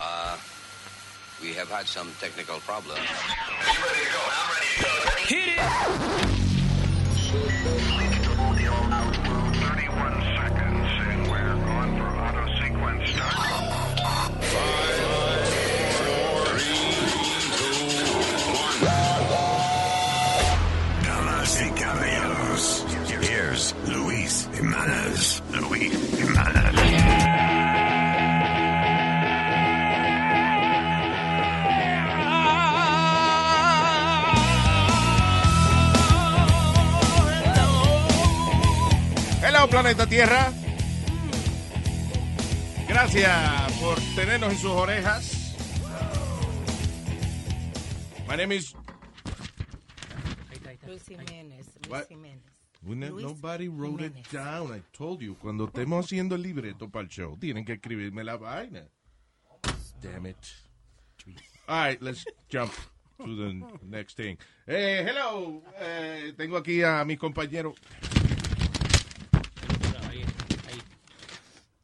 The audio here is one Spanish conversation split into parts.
Uh, we have had some technical problems. Damas Planeta Tierra. Gracias por tenernos en sus orejas. My name is. Luis Jiménez. Luis? Jiménez. Luis nobody wrote it Jiménez. down. I told you. Cuando estemos haciendo el libreto para el show, tienen que escribirme la vaina. Damn it. All right, let's jump to the next thing. Eh, hello. Eh, tengo aquí a mi compañero.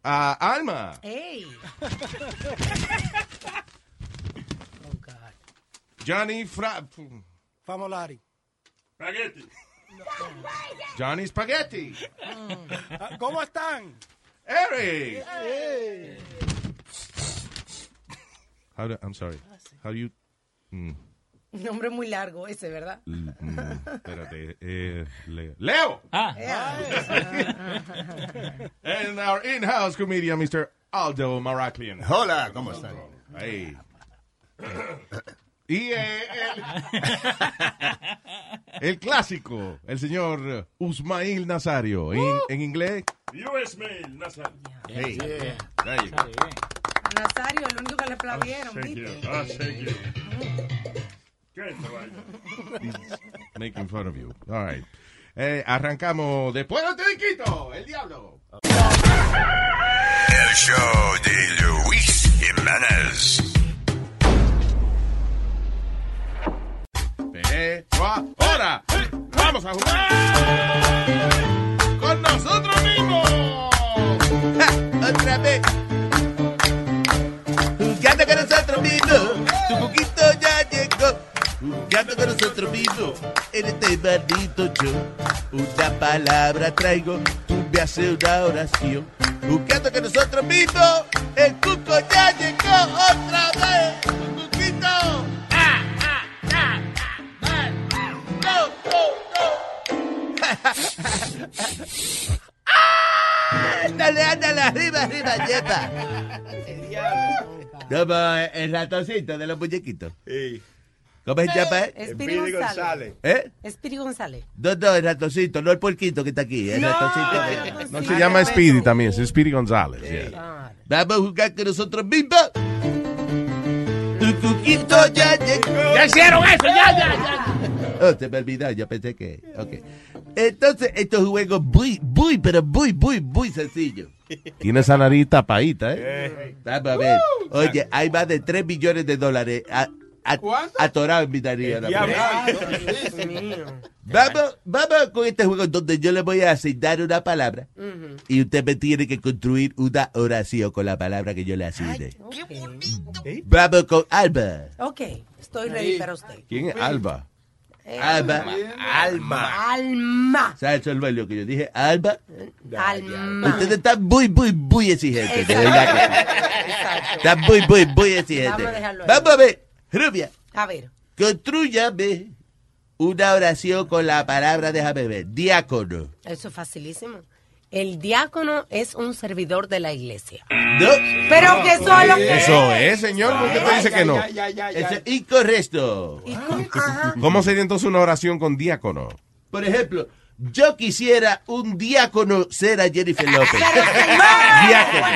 A Alma. ¡Ey! oh, God. Johnny Fra... Famolari. Spaghetti. Johnny Spaghetti. Ah, ¿Cómo están? Eric. How do, I'm sorry. How do you... Mm, Nombre muy largo ese, ¿verdad? l- mm, espérate. Eh, Le- Leo. And our in-house comedian, Mr. Aldo Maraclian. Hola, ¿cómo están? Hey. Y eh, el, el clásico, el señor Usmail Nazario. En, en inglés. US Mail, Nazario. Hey. A Nazario, el único que le aplaudieron, Thank you. ¿viste? Ah, Making fun of you. All right. Eh, arrancamos después de Quito, el diablo. El show de Luis Jiménez. Pero ahora vamos a jugar con nosotros mismos. Otra vez. Jugando con nosotros mismos. Tu poquito. Jugando con nosotros mismos. En este maldito show. Una palabra traigo. Tú me haces una oración. Jugando con nosotros mismos. El cuco ya llegó otra vez. Tu cuquito. Ah, ah, ah, ah. Go, go, go. Ándale, ándale, arriba, arriba, yepa. Como el ratoncito de los muñequitos. ¿Cómo se llama? eh? Espiri González. ¿Eh? Espiri González. No, no, el ratoncito, no el puerquito que está aquí. El ratoncito. No se llama Speedy también, es Speedy González. yeah. Vamos a jugar con nosotros mismos. Tu cuquito ya llegó. ¡Ya hicieron eso! ¡Ya, ya, ya! Oh, se me olvidó, yo pensé que. Ok. Entonces, estos juegos muy, muy, pero muy, muy, muy sencillos. Tiene esa nariz tapadita, ¿eh? Vamos a ver. Oye, hay más de 3 millones de dólares a- a- atorados en mi nariz. ahora mismo. Dios mío. Vamos, vamos con este juego donde yo le voy a asignar una palabra y usted me tiene que construir una oración con la palabra que yo le asigne. Vamos con Alba. Ok, estoy ready para usted. ¿Quién es Alba? Alba. Alma. Alma. ¿Sabes eso es lo que yo dije? Alba. Alma. Ustedes están muy, muy, muy exigentes. De verdad que sí. Exacto. Están muy, muy, muy exigentes. Vamos a dejarlo ahí. Vamos a ver. Rubia, A ver. construyame una oración con la palabra, déjame ver, diácono. Eso es facilísimo. El diácono es un servidor de la iglesia. No. Pero que solo que Eso es, señor. ¿Por qué te dice que no? Eso es incorrecto. ¿Cómo sería entonces una oración con diácono? Por ejemplo, yo quisiera un diácono ser a Jennifer López. diácono.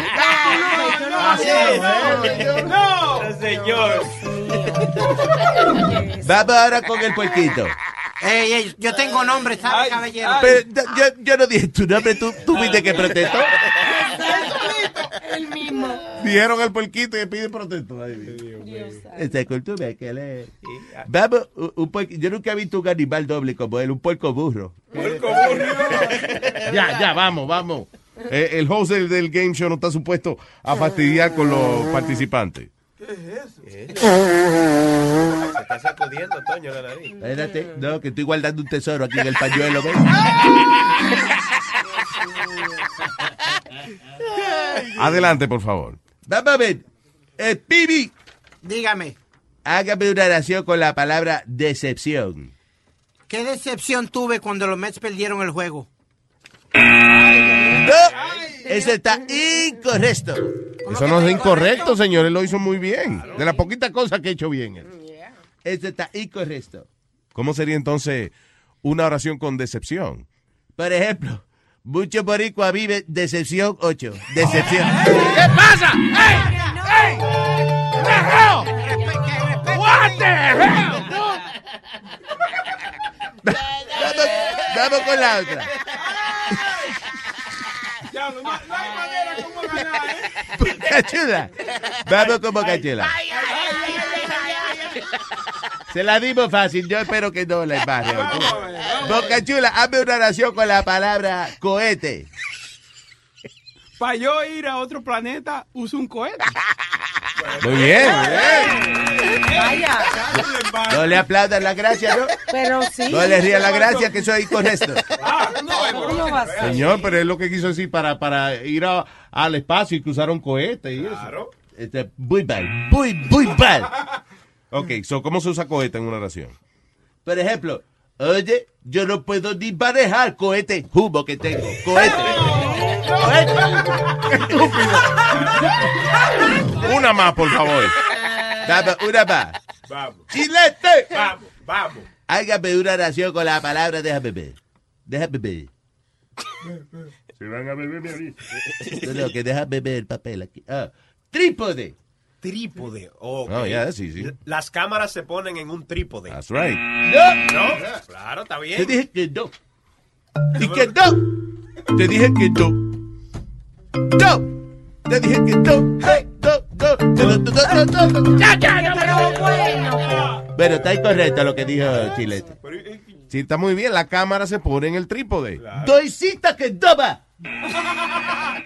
No, señor. Vamos ahora con el puerquito. Ey, ey, yo tengo nombre, ¿sabes, caballero? Pero, yo, yo no dije tu nombre, tú, tú viste que protestó. el mismo. Dijeron el puerquito y pide protesto. Ay, Dios. Cultura hay que leer. Vamos, un, un puerco- yo nunca he visto un animal doble como él, un puerco burro. Ya, ya, vamos, vamos. Eh, el host del, del game show no está supuesto a fastidiar con los participantes. Se está sacudiendo, Toño, la nariz. Espérate, no, que estoy guardando un tesoro aquí en el pañuelo. ¿ves? Adelante, por favor. Vamos a ver. Eh, Pibi, Dígame, hágame una oración con la palabra decepción. ¿qué decepción tuve cuando los Mets perdieron el juego? No, eso está incorrecto. Eso no es incorrecto, señor. Él lo hizo muy bien. De las poquitas cosas que ha hecho bien. él. Eso está incorrecto. ¿Cómo sería entonces una oración con decepción? Por ejemplo, mucho boricua vive decepción 8. Decepción. ¿Qué pasa? ¡Ey! ¡Ey! What the hell, Vamos, vamos con la otra. No, no hay manera como ganar, ¿eh? Bocachula. Vamos con Bocachula. Se la dimos fácil. Yo espero que no la embarre. Bocachula, hazme una oración con la palabra cohete. Para yo ir a otro planeta, uso un cohete. Muy bien, muy bien. Vaya. No le aplaudan la gracia, ¿no? Pero sí. No le rían la gracia, que soy incorrecto. ¿Cómo va a ser? Señor, pero es lo que quiso decir para, para ir a- al espacio y cruzar un cohete y eso. Este, muy mal, muy, muy mal. Ok, so, ¿cómo se usa cohete en una oración? Por ejemplo, oye, yo no puedo ni manejar cohete humo que tengo. Cohete. Una más, por favor. Vamos, una más. Vamos, ¡Chilete! vamos, vamos. Hágame una oración con la palabra déjame ver. Déjame ver. Se van a beber mi ahorita. No, no, que déjame ver el papel aquí. Ah, trípode. Trípode. Oh, yeah, sí, sí. Las cámaras se ponen en un trípode. That's right. No, ¿No? Claro, está te bien. dije que no. Y que no. Te dije que no. No. Te dije que no. Hey, no, no, no, no, no, no, no. Ya, ya, ya, Pero bueno. Bueno, está incorrecto lo que dijo Chilete. Sí, está muy bien. La cámara se pone en el trípode. Doy cita que no va.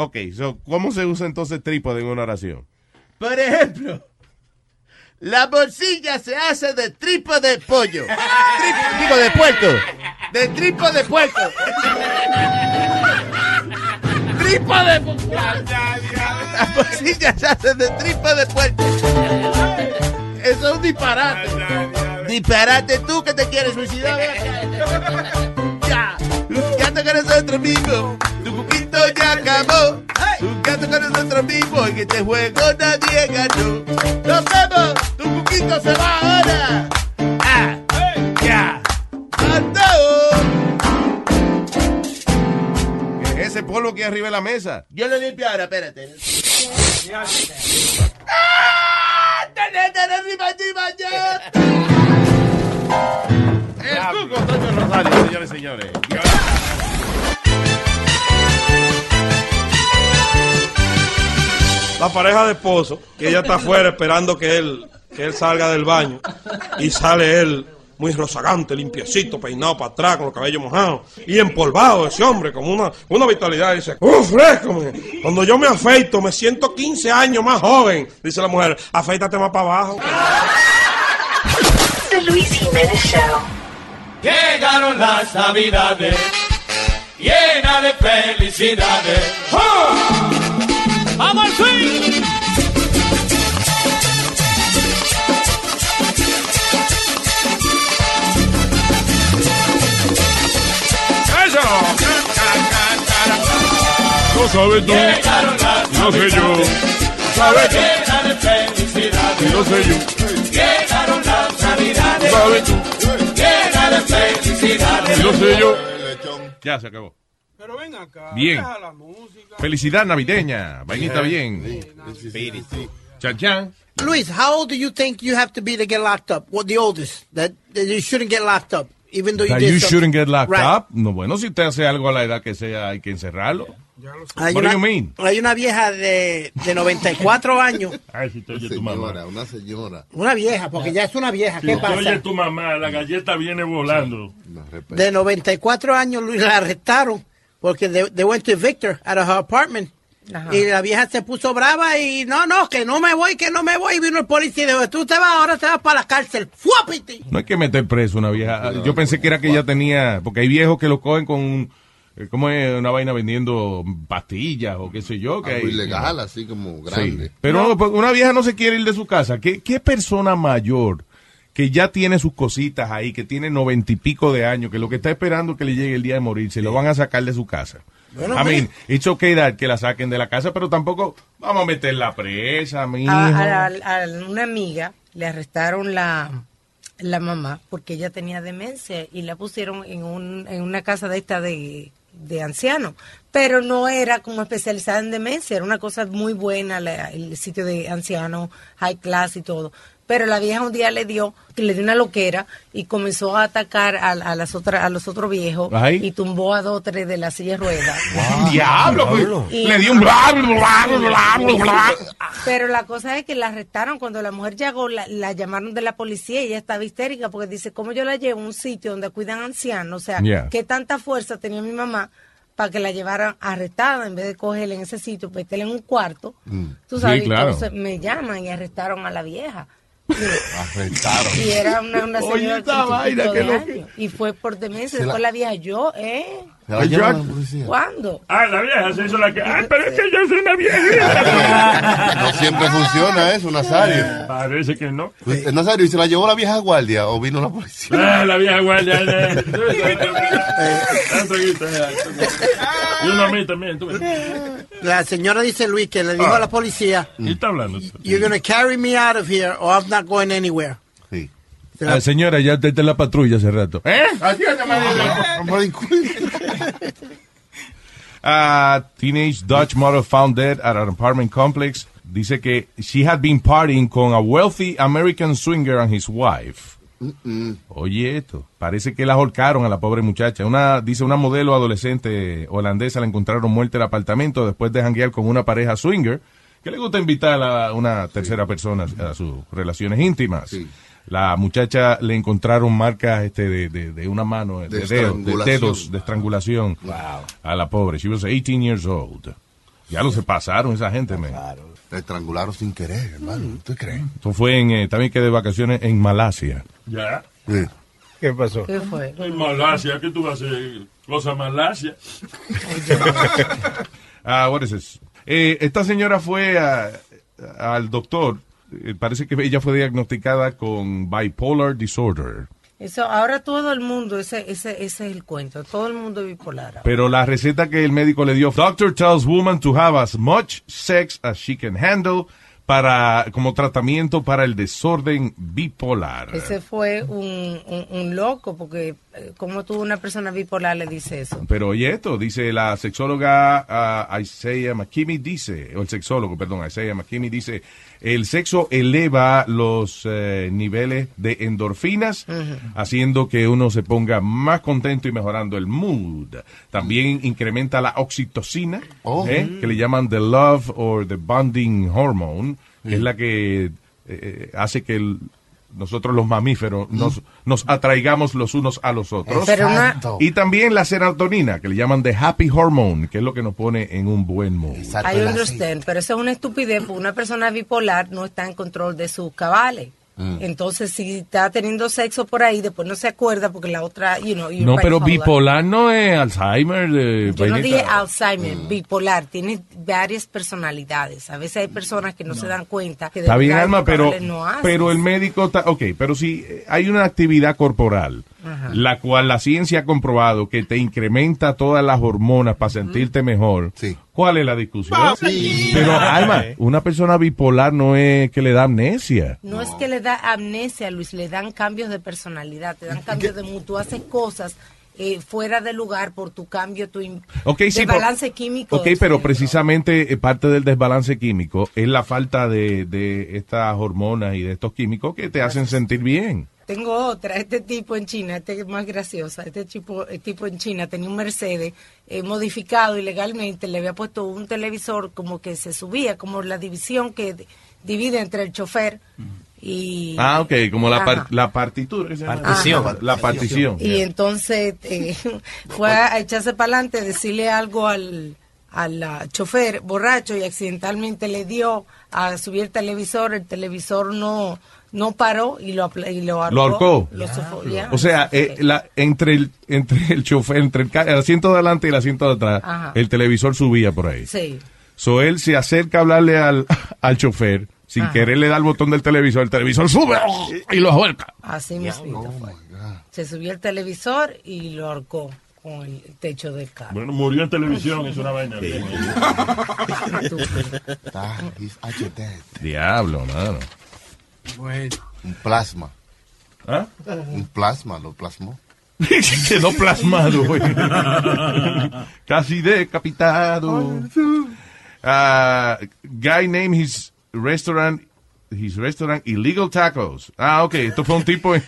Ok, so, ¿cómo se usa entonces trípode en una oración? Por ejemplo, la bolsilla se hace de tripo de pollo. Tripo, digo, de puerco. De tripo de puerco. tripo de puerco. La se hace de tripo de puerco. Eso es un disparate. Disparate tú que te quieres suicidar. Ya. Jugando con nosotros mismos. Tu poquito ya acabó. Jugando con nosotros mismos. En este juego nadie ganó. Nos vemos. Tu poquito se va ahora. Ah. Ya. ¡Ando! Ese polvo que hay arriba de la mesa? Yo lo limpio ahora, espérate. ¡Ah! Toño Rosario, señores y señores. la pareja de esposo, que ella está afuera esperando que él, que él salga del baño, y sale él muy rozagante, limpiecito, peinado para atrás, con los cabellos mojados, y empolvado ese hombre, con una, una vitalidad, y dice, ¡uh, fresco! man! Cuando yo me afeito, me siento 15 años más joven, dice la mujer, afeítate más para abajo. The Luis Jiménez Show. Llegaron las navidades, llena de felicidades. ¡Oh! ¡Vamos al swing! No sabes tú. Las No sé yo. sabes de felicidades. No sé yo. Llegaron las navidades, Sabes tú. llena de felicidades. No sé yo. Ya se acabó. Pero ven acá. Bien. La música. Felicidad navideña. Vainita bien. Chan chan. Luis, how old do you think you have to be to get locked up? What the oldest that, that you shouldn't get locked up, even though you That did you shouldn't get locked Right. up. No, bueno, si usted hace algo a la edad que sea, hay que encerrarlo. Hay What do una, you mean? hay una vieja de, de 94 años, Ay, si te oye tu mamá. una señora. una vieja, porque ya es una vieja, Si ¿qué te oye pasa? tu mamá, la galleta viene volando. De 94 años, Luis, la arrestaron porque they, they went to Victor at her apartment. Ajá. Y la vieja se puso brava y no, no, que no me voy, que no me voy. Y vino el policía y dijo, tú te vas, ahora te vas para la cárcel. ¡Fuapiti! No hay que meter preso una vieja. Yo pensé que era que ella tenía, porque hay viejos que lo cogen con, ¿cómo es? Una vaina vendiendo pastillas o qué sé yo. Que Algo hay- ilegal, así como Sí. grande. Pero no, pues, una vieja no se quiere ir de su casa. ¿Qué, qué persona mayor que ya tiene sus cositas ahí, que tiene noventa y pico de años, que lo que está esperando es que le llegue el día de morir, se lo van a sacar de su casa? Bueno, I mean, it's okay that que la saquen de la casa, pero tampoco vamos a meterla presa, mijo. A, a- a- a una amiga le arrestaron la, la mamá porque ella tenía demencia y la pusieron en, un, en una casa de esta de, de ancianos. Pero no era como especializada en demencia, era una cosa muy buena la- el sitio de ancianos, high class y todo. Pero la vieja un día le dio, que le dio una loquera y comenzó a atacar a, a las otras, a los otros viejos Ay. y tumbó a dos o tres de la silla de ruedas. Diablo, pues, Y- le dio un bla, bla, bla, bla, bla, bla. Pero la cosa es que la arrestaron cuando la mujer llegó, la, la llamaron de la policía y ella estaba histérica porque dice, ¿cómo yo la llevo a un sitio donde cuidan ancianos? O sea, Yeah. ¿qué tanta fuerza tenía mi mamá para que la llevaran arrestada en vez de cogerla en ese sitio, meterla en un cuarto? Tú sabes, Sí, claro. entonces me llaman y arrestaron a la vieja. Afectaron. Y era una, una Oye, señora esta de vaina, qué lo-. Y fue por demencia. Se la- Después la vieja, yo, ¿eh? La llevan a la policía. ¿Cuándo? Ah, la vieja se hizo la que. Ay, pero es que yo soy una viejita. No siempre funciona eso, Nazario. Parece que no. Pues, Nazario, ¿y se la llevó la vieja guardia o vino la policía? Ah, la vieja guardia. eh. Eh. Y uno a mí también. La señora dice Luis que le dijo a la policía, ¿Quién está hablando? you're going to carry me out of here or I'm not going anywhere. Sí. La- Ah, señora, ya está en la patrulla hace rato. ¿Eh? A teenage Dutch model found dead at an apartment complex. Dice que she had been partying con a wealthy American swinger and his wife. Oye, esto. Parece que la ahorcaron a la pobre muchacha. Una, dice una modelo adolescente holandesa la encontraron muerta en el apartamento después de janguear con una pareja swinger que le gusta invitar a una tercera persona a sus relaciones íntimas. La muchacha le encontraron marcas este, de, de, de una mano, de, De dedos, de estrangulación. dedos, de estrangulación a la pobre. She was 18 years old. Ya lo se pasaron esa gente, man. La estrangularon sin querer, hermano. ¿Usted cree? Eso fue en, eh, también que de vacaciones en Malasia. Ya. Sí. ¿Qué pasó? ¿Qué fue? En Malasia, ¿qué tú vas a hacer? Cosa Malasia. Ah, what is this? Eh, esta señora fue a- al doctor. Eh, parece que ella fue diagnosticada con bipolar disorder. Eso, ahora todo el mundo, ese, ese, ese es el cuento, todo el mundo bipolar. ahora. Pero la receta que el médico le dio, doctor tells woman to have as much sex as she can handle para como tratamiento para el desorden bipolar. Ese fue un, un, un loco, porque eh, como tú una persona bipolar le dice eso. Pero oye esto, dice la sexóloga ah, Isaiah McKinney, dice, o el sexólogo, perdón, Isaiah McKinney dice, el sexo eleva los eh, niveles de endorfinas, haciendo que uno se ponga más contento y mejorando el mood. También incrementa la oxitocina, Oh. ¿eh? que le llaman the love or the bonding hormone, que es la que eh, hace que el- nosotros los mamíferos nos, nos atraigamos los unos a los otros. Exacto. Y también la serotonina, que le llaman the happy hormone, que es lo que nos pone en un buen mood. Exacto, I understand, pero eso es una estupidez, porque una persona bipolar no está en control de sus cabales. Entonces, si está teniendo sexo por ahí, después no se acuerda porque la otra, you know, No, pero bipolar. no es Alzheimer. de Yo no dije Alzheimer, bipolar, tiene varias personalidades. A veces hay personas que no, se dan cuenta que de Está bien, Alma, pero, no hacen. pero el médico está, ok, pero si eh, hay una actividad corporal, la cual la ciencia ha comprobado que te incrementa todas las hormonas para sentirte mejor, Sí. ¿cuál es la discusión? Sí. Pero, Alma, una persona bipolar no es que le da amnesia. No es que le da amnesia, Luis, le dan cambios de personalidad, te dan cambios de mood. Tú haces cosas eh, fuera de lugar por tu cambio, tu im- Ok, sí, de pero- balance químico. Ok, pero cerebro. precisamente eh, parte del desbalance químico es la falta de, de estas hormonas y de estos químicos que te hacen sentir bien. Tengo otra, este tipo en China, este es más graciosa, este tipo, el tipo en China tenía un Mercedes eh, modificado ilegalmente, le había puesto un televisor como que se subía, como la división que divide entre el chofer Y, Ah, ok, como la, par- la partitura. Partición. Ajá. La partición. Y entonces eh, fue a echarse para adelante, decirle algo al, al chofer borracho y accidentalmente le dio a subir el televisor. El televisor no no paró y lo, apla- y lo ahorcó. Lo ahorcó. Lo. O sea, eh, la, entre, el, entre el chofer, entre el, asiento de adelante y el asiento de atrás, Ajá. el televisor subía por ahí. Sí. So él se acerca a hablarle al, al chofer, sin Ajá. querer le da el botón del televisor, el televisor sube y lo vuelca. Así mismo fue. Se subió el televisor y lo ahorcó con el techo del carro. Bueno, murió en televisión, es una vaina. Diablo, mano. Un plasma. ¿Ah? Un plasma, lo plasmó. Quedó plasmado, güey. Casi decapitado. Ah, guy named his restaurant, his restaurant Illegal Tacos. Ah, ok, esto fue un tipo. en-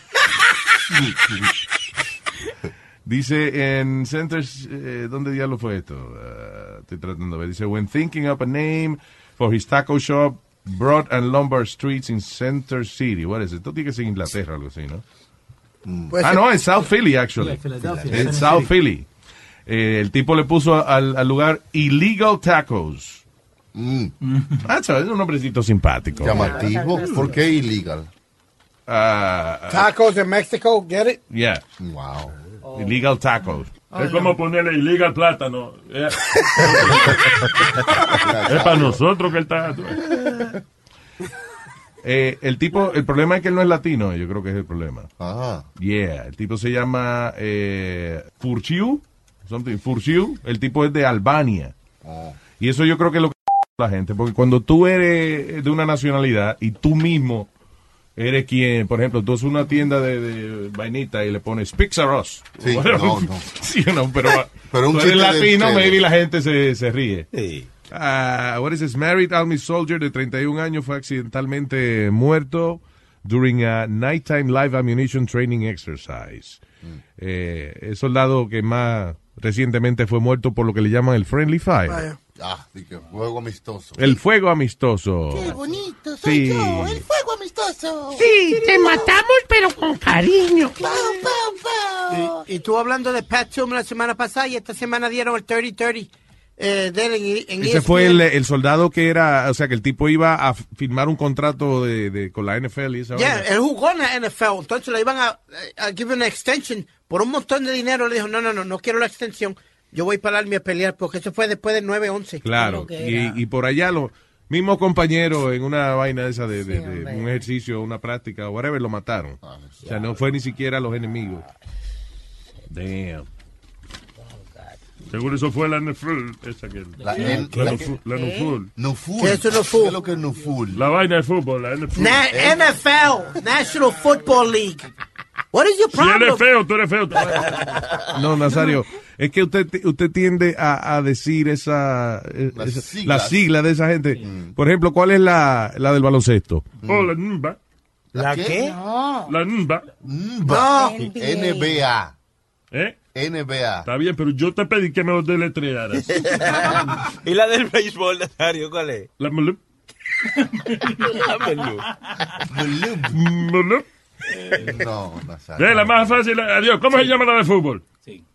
Dice en Centers, eh, ¿dónde diablo fue esto? Ah, estoy tratando de ver. Dice, when thinking up a name for his taco shop, Broad and Lombard Streets in Center City. What is it? Esto tiene que ser Inglaterra o algo así, ¿no? Pues ah, no, en South Philly, actually. Yeah, Philadelphia. En South. Philly. Eh, el tipo le puso al, al lugar Illegal Tacos. Ah, chaval, es un nombrecito simpático. Llamativo. ¿Por qué illegal? Ah, Tacos in Mexico, get it? yeah. Wow. Illegal Tacos. Es como ponerle illegal plátano. Eh. es para nosotros que él está. Eh, el tipo, el problema es que él no es latino, yo creo que es el problema. Ah. Yeah, el tipo se llama eh, Furciu, something, Furciu, el tipo es de Albania. Y eso yo creo que es lo que la gente, porque cuando tú eres de una nacionalidad y tú mismo eres quien, por ejemplo, tú haces una tienda de, de vainita y le pones Pixaros. Sí, no, no. sí, no, pero, Pero un tú eres chiste de latino, ustedes. maybe la gente se, se ríe. Ah, what is this? Married Army soldier de 31 años fue accidentalmente muerto during a nighttime live ammunition training exercise. Eh, el soldado que más recientemente fue muerto por lo que le llaman el friendly fire. Ah, sí que juego amistoso. El fuego amistoso. bonito, soy Sí. yo, el fuego amistoso. Sí, te matamos, pero con cariño. Y, y tú hablando de Pat Tillman la semana pasada y esta semana dieron el 30-30 eh, de él en, en Ese fue el, ESPN. el soldado que era, o sea, que el tipo iba a firmar un contrato de, de- con la NFL y esa Yeah, él jugó en la NFL, entonces le iban a, a give una extension por un montón de dinero. Le dijo, no, no, no, no quiero la extensión. Yo voy para el Army a pelear porque eso fue después del 9-11. Claro, y, y por allá los mismos compañeros en una vaina esa de, de- de un ejercicio, una práctica, whatever, lo mataron. o sea, no fue ni siquiera los enemigos. Damn. Seguro eso fue la NFL. Esa que, La la, N- la, la- Nufu- la Nuful. Nuful. ¿Qué es Nuful? ¿Qué es lo que es Nuful? La vaina de fútbol, la NFL. Na- NFL, National Football League. What is your Si problem? es feo, tú eres feo. No, Nazario, es que usted usted tiende a, a decir esa, eh, Las esa- siglas. la sigla de esa gente. Por ejemplo, ¿cuál es la, la del baloncesto? Oh, la NBA. ¿La qué? La NBA. NBA. NBA. ¿Eh? NBA. Está bien, pero yo te pedí que me lo deletrearas. ¿Y la del béisbol, Nazario, cuál es? La. Dámelo. Mulup. No, Nazario. Eh, la más fácil. Adiós. ¿Cómo se llama la de fútbol?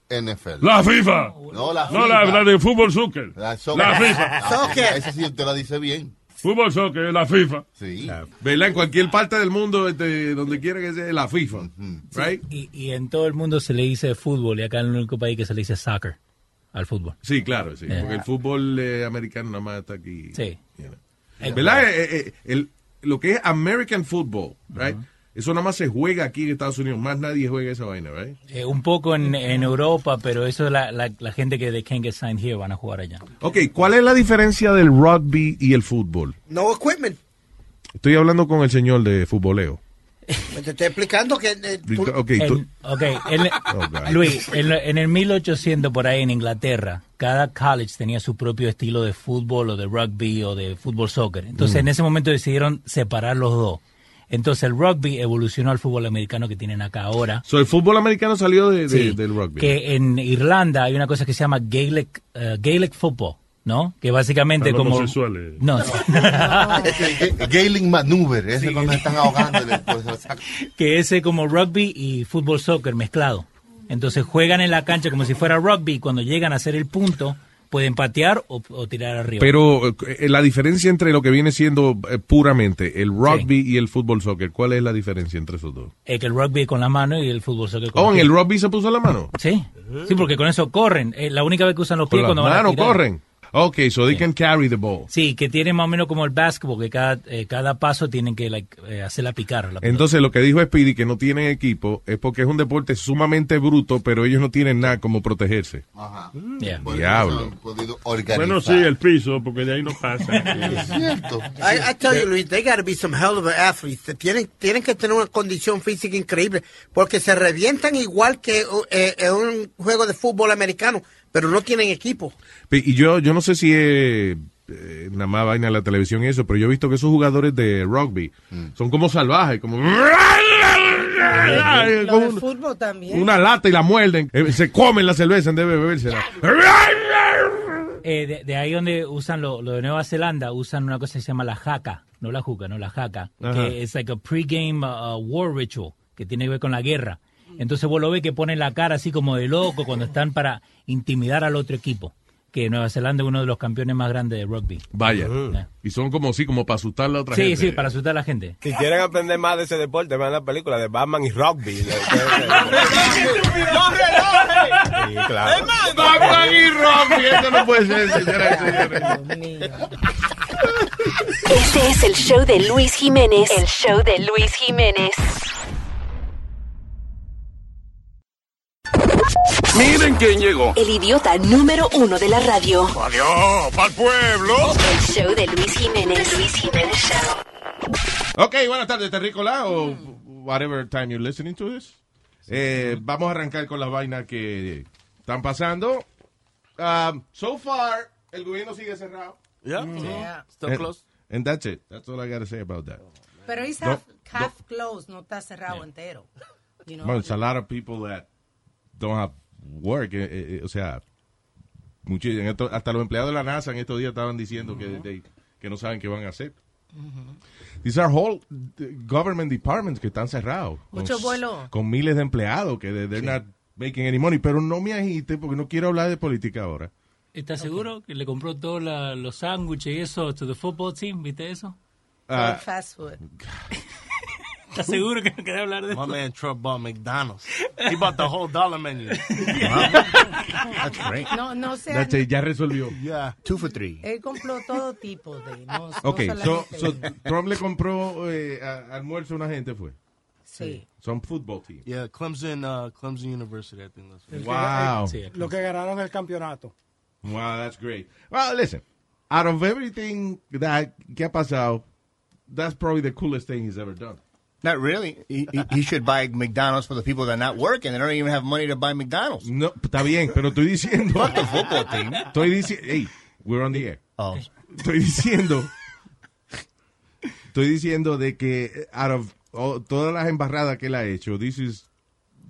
NFL. La FIFA. No, la No, la, FIFA. la de fútbol soccer. La soccer. La FIFA. Ah, Esa sí usted la dice bien. Fútbol soccer, la FIFA. Sí. ¿Verdad? En cualquier parte del mundo, este, donde quiera que sea, la FIFA. Right? Y, y en todo el mundo se le dice fútbol y acá en el único país que se le dice soccer al fútbol. Sí, claro, sí. Yeah. Porque el fútbol eh, americano nada más está aquí. Sí. ¿Verdad? Eh, eh, el- lo que es American football, right? Eso nada más se juega aquí en Estados Unidos. Más nadie juega esa vaina, right? Eh, un poco en, en Europa, pero eso la, la, la gente que they can't get signed here van a jugar allá. Ok, ¿cuál es la diferencia del rugby y el fútbol? No equipment. Estoy hablando con el señor de futboleo. Me te estoy explicando que... eh, tú- Ok, En- tú- ok, en- Oh, God. Luis, en, en el 1800 por ahí en Inglaterra, cada college tenía su propio estilo de fútbol o de rugby o de fútbol soccer. Entonces Mm. en ese momento decidieron separar los dos. Entonces el rugby evolucionó al fútbol americano que tienen acá ahora. So, el fútbol americano salió de, de- Sí, del rugby. Que en Irlanda hay una cosa que se llama Gaelic, eh, Gaelic football. ¿no? Que básicamente como... homosexuales. No. Gailing Maneuver, ese cuando están ahogando sacan. que ese como rugby y fútbol soccer mezclado. Entonces juegan en la cancha como si fuera rugby y cuando llegan a hacer el punto pueden patear o, o tirar arriba. Pero eh, la diferencia entre lo que viene siendo eh, puramente el rugby y el fútbol soccer, ¿cuál es la diferencia entre esos dos? Es que el rugby con la mano y el fútbol soccer con Oh, en el rugby se puso la mano. Sí, sí, porque con eso corren. La única vez que usan los Con pies las cuando van a manos tirar. corren. Ok, so they can carry the ball. Sí, que tiene más o menos como el basketball, que cada, eh, cada paso tienen que like, eh, hacerla picar. la. Entonces lo que dijo Speedy que no tienen equipo es porque es un deporte sumamente bruto, pero ellos no tienen nada como protegerse. Ajá. Yeah. Diablo. Bueno, sí, el piso, porque de ahí no pasa. Es cierto. I, I tell you, Luis, they gotta be some hell of a athletes. Tienen, tienen que tener una condición física increíble, porque se revientan igual que eh, en un juego de fútbol americano, pero no tienen equipo. Y yo, yo no sé si es eh, nada más vaina en la televisión y eso, pero yo he visto que esos jugadores de rugby son como salvajes, como... Como de fútbol también. una lata y la muerden, eh, se comen la cerveza en vez de bebérsela. Eh, de, de ahí donde usan lo, lo de Nueva Zelanda, usan una cosa que se llama la jaca, no la juca, no la jaca, Ajá. que es like a pregame uh, uh, war ritual, que tiene que ver con la guerra. Entonces vos lo ves que ponen la cara así como de loco cuando están para intimidar al otro equipo. Que Nueva Zelanda es uno de los campeones más grandes de rugby. Vaya. Y son como sí, como para asustar a la otra Sí, gente. sí, para asustar a la gente. Si quieren aprender más de ese deporte, vean la película de Batman y Rugby. Sí, claro. Batman y rugby, esto no puede ser, señoras. Este es el show de Luis Jiménez. El show de Luis Jiménez. Miren quién llegó. El idiota número uno de la radio. Adiós, pa'l pueblo. El show de Luis Jiménez. Luis Jiménez Show. Ok, buenas tardes, Terrícola, o whatever time you're listening to this. Eh, vamos a arrancar con las vainas que están pasando. Um, so far, el gobierno sigue cerrado. Yeah. Yeah. And- And that's it. That's all I gotta say about that. Pero es half, half closed, no está cerrado entero. You know? Well, it's a lot of people that don't have work. eh, eh, o sea, en esto- hasta los empleados de la NASA en estos días estaban diciendo que, they- que no saben qué van a hacer. These are whole uh, government departments que están cerrados. con Mucho s- vuelo. Con miles de empleados que they- they're not making any money. Pero no me agite porque no quiero hablar de política ahora. ¿Estás seguro que le compró todos los sándwiches y eso to the football team? ¿Viste eso? Ah, fast food. ¿Estás seguro que no querés hablar de My eso? man Trump bought McDonald's. He bought the whole dollar menu. That's great. No, no sea. that's it, ya resolvió. Yeah, two for three. Él compró todo tipo de. No, no Ok, so, so Trump le compró eh, a- almuerzo a una gente, fue. Sí. Some football team. Yeah, Clemson, uh, Clemson University, I think that's El que- Wow. Lo que ganaron el campeonato. Wow, that's great. Well, listen, out of everything that que ha pasado, that's probably the coolest thing he's ever done. Not really. He, he, he should buy McDonald's for the people that are not working. They don't even have money to buy McDonald's. No, está bien, pero estoy diciendo. Fuck the football team. Estoy diciendo. Hey, we're on the air. Oh. Estoy diciendo. Estoy diciendo de que out of all- todas las embarradas que él ha hecho, this is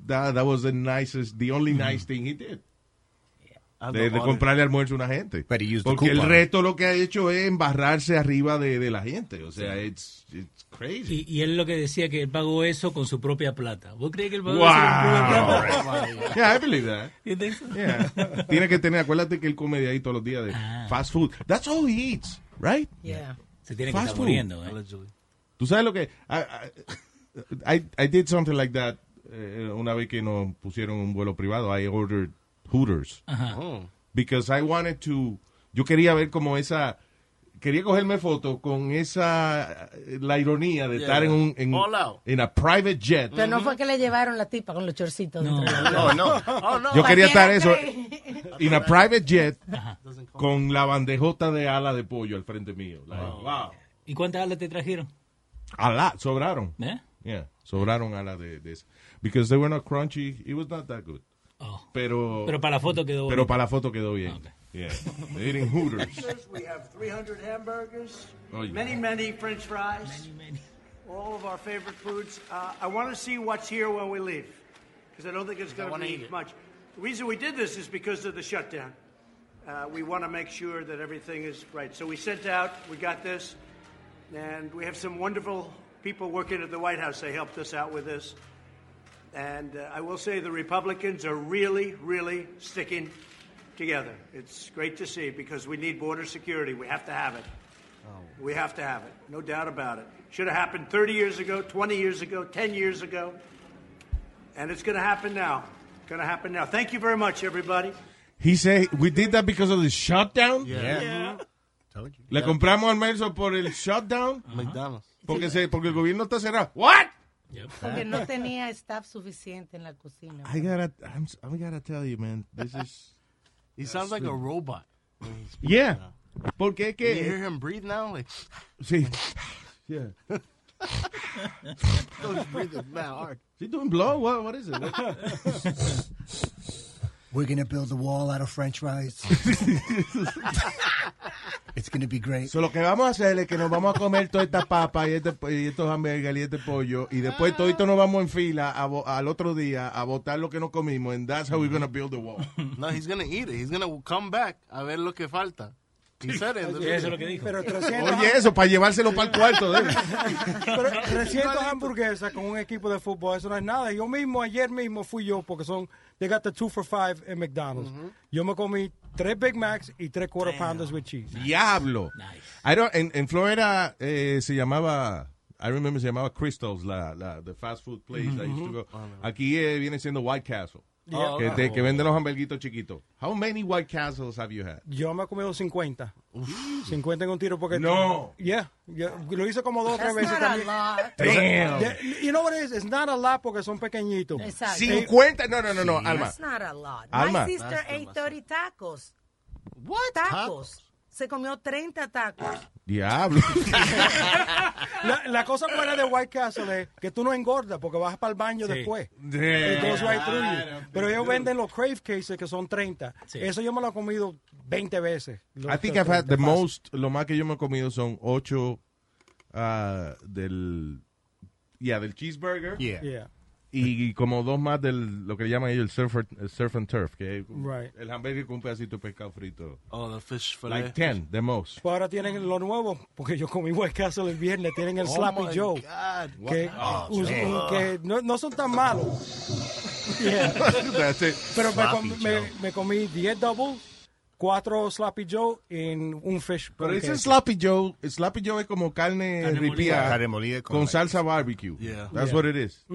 that, that was the nicest, the only nice thing he did. De, de comprarle almuerzo a una gente. But he used the Porque el resto lo que ha hecho es embarrarse arriba de, de la gente. O sea, it's, it's crazy. Y, y él lo que decía que él pagó eso con su propia plata. ¿Vos crees que él pagó Wow. eso con su propia plata? Yeah, I believe that. You think so? Yeah. Tiene que tener, acuérdate que él come de ahí todos los días de Ah. fast food. That's all he eats, right? Yeah. Se tiene que Fast estar food. muriendo, ¿eh? Tú sabes lo que I, I, I did something like that eh, una vez que nos pusieron un vuelo privado. I ordered Hooters Ajá. because I wanted to. Yo quería ver como esa. Quería cogerme foto con esa la ironía de Yeah, estar en un en, All out. en a private jet. Pero no fue que le llevaron la tipa con los chorcitos. No, No, no. Oh, no. Yo quería estar eso en a private jet con la bandejota de ala de pollo al frente mío. Like, wow. ¿Y cuántas alas te trajeron? Ala, sobraron. ¿Eh? Yeah, sobraron alas de, de eso. Because they were not crunchy. It was not that good. Oh. Pero, Pero para la foto quedó pero bonito. para la foto quedó bien. Yeah. Eating Hooters. We have 300 hamburgers, Oh, yeah. many, many French fries, all of our favorite foods. Uh, I want to see what's here when we leave, because I don't think it's going to be eat it. much. The reason we did this is because of the shutdown. Uh, we want to make sure that everything is right. So we sent out, we got this, and we have some wonderful people working at the White House. They helped us out with this. And uh, I will say the Republicans are really, really sticking together. It's great to see because we need border security. We have to have it. We have to have it, no doubt about it. Should have happened 30 years ago, 20 years ago, 10 years ago. And it's going to happen now. Going to happen now. Thank you very much, everybody. He said, we did that because of the shutdown. Yeah. Le compramos almuerzo por el shutdown. McDonald's. Porque, se, porque el gobierno está cerrado. What? Porque no tenía staff suficiente en la cocina. I gotta, I'm, I gotta tell you, man, this is. He sounds like a robot. Yeah. Porque es Can you hear eh, him breathe now? Like, Sí. Yeah. He's breathing mad hard. Is he doing blow? What, what is it? What- We're gonna build a wall out of French fries. it's gonna be great. So, lo que vamos a hacer es que nos vamos a comer toda esta papa y, este, y estos hamburguesas y este pollo y después todito nos vamos en fila a al otro día a botar lo que nos comimos and that's how we're gonna build the wall. No, he's gonna eat it. He's gonna come back a ver lo que falta. He said it. in the video. Pero 300, Oye, eso, para llevárselo para el cuarto de él. pero 300 hamburguesas con un equipo de fútbol, eso no es nada. Yo mismo, ayer mismo fui yo, porque son, they got the two for five en McDonald's. Yo me comí tres Big Macs y tres quarter pounders with cheese. Diablo. Nice. I don't, en, en Florida eh, se llamaba, I remember se llamaba Crystals, la, la the fast food place I used to go. Aquí eh, viene siendo White Castle. Yeah. Que, te- que vende los hamburguitos chiquitos. How many White Castles have you had? Yo me he comido 50. 50 en un tiro porque... No. Yeah. yo- lo hice como dos o tres veces not a también. lot. Damn. Yeah, You know what it is? It's not a lot porque son pequeñitos. Exacto. 50, no, no, no, no, Alma. That's not a lot. Alma. My sister ate 30 tacos. What? Tacos. Se comió 30 tacos. Diablo. La, la cosa buena de White Castle es que tú no engordas porque vas para el baño Sí. después. Right. Pero ellos venden los crave cases que son 30. Eso yo me lo he comido 20 veces. I think I've had 30 the fácil. most, lo más que yo me he comido son 8 del, yeah, del cheeseburger. Yeah. Yeah. Y como dos más del, lo que llaman ellos el surf, el surf and turf, que es Right. el hamburger con un pedacito de pescado frito. Oh, the fish fillet. Like 10, the most. Pues ahora tienen lo nuevo, porque yo comí White Castle el viernes, tienen el Oh Slappy Joe. God. Que, Oh, un- un- que no, no son tan malos. Yeah. That's it. Pero me, com- me, me comí 10 double, 4 Slappy Joe en un fish. Pero ese. Sloppy Joe, Sloppy Joe es como carne, Carne ripia Carne molida con con salsa barbecue. Yeah. That's Yeah. what it is.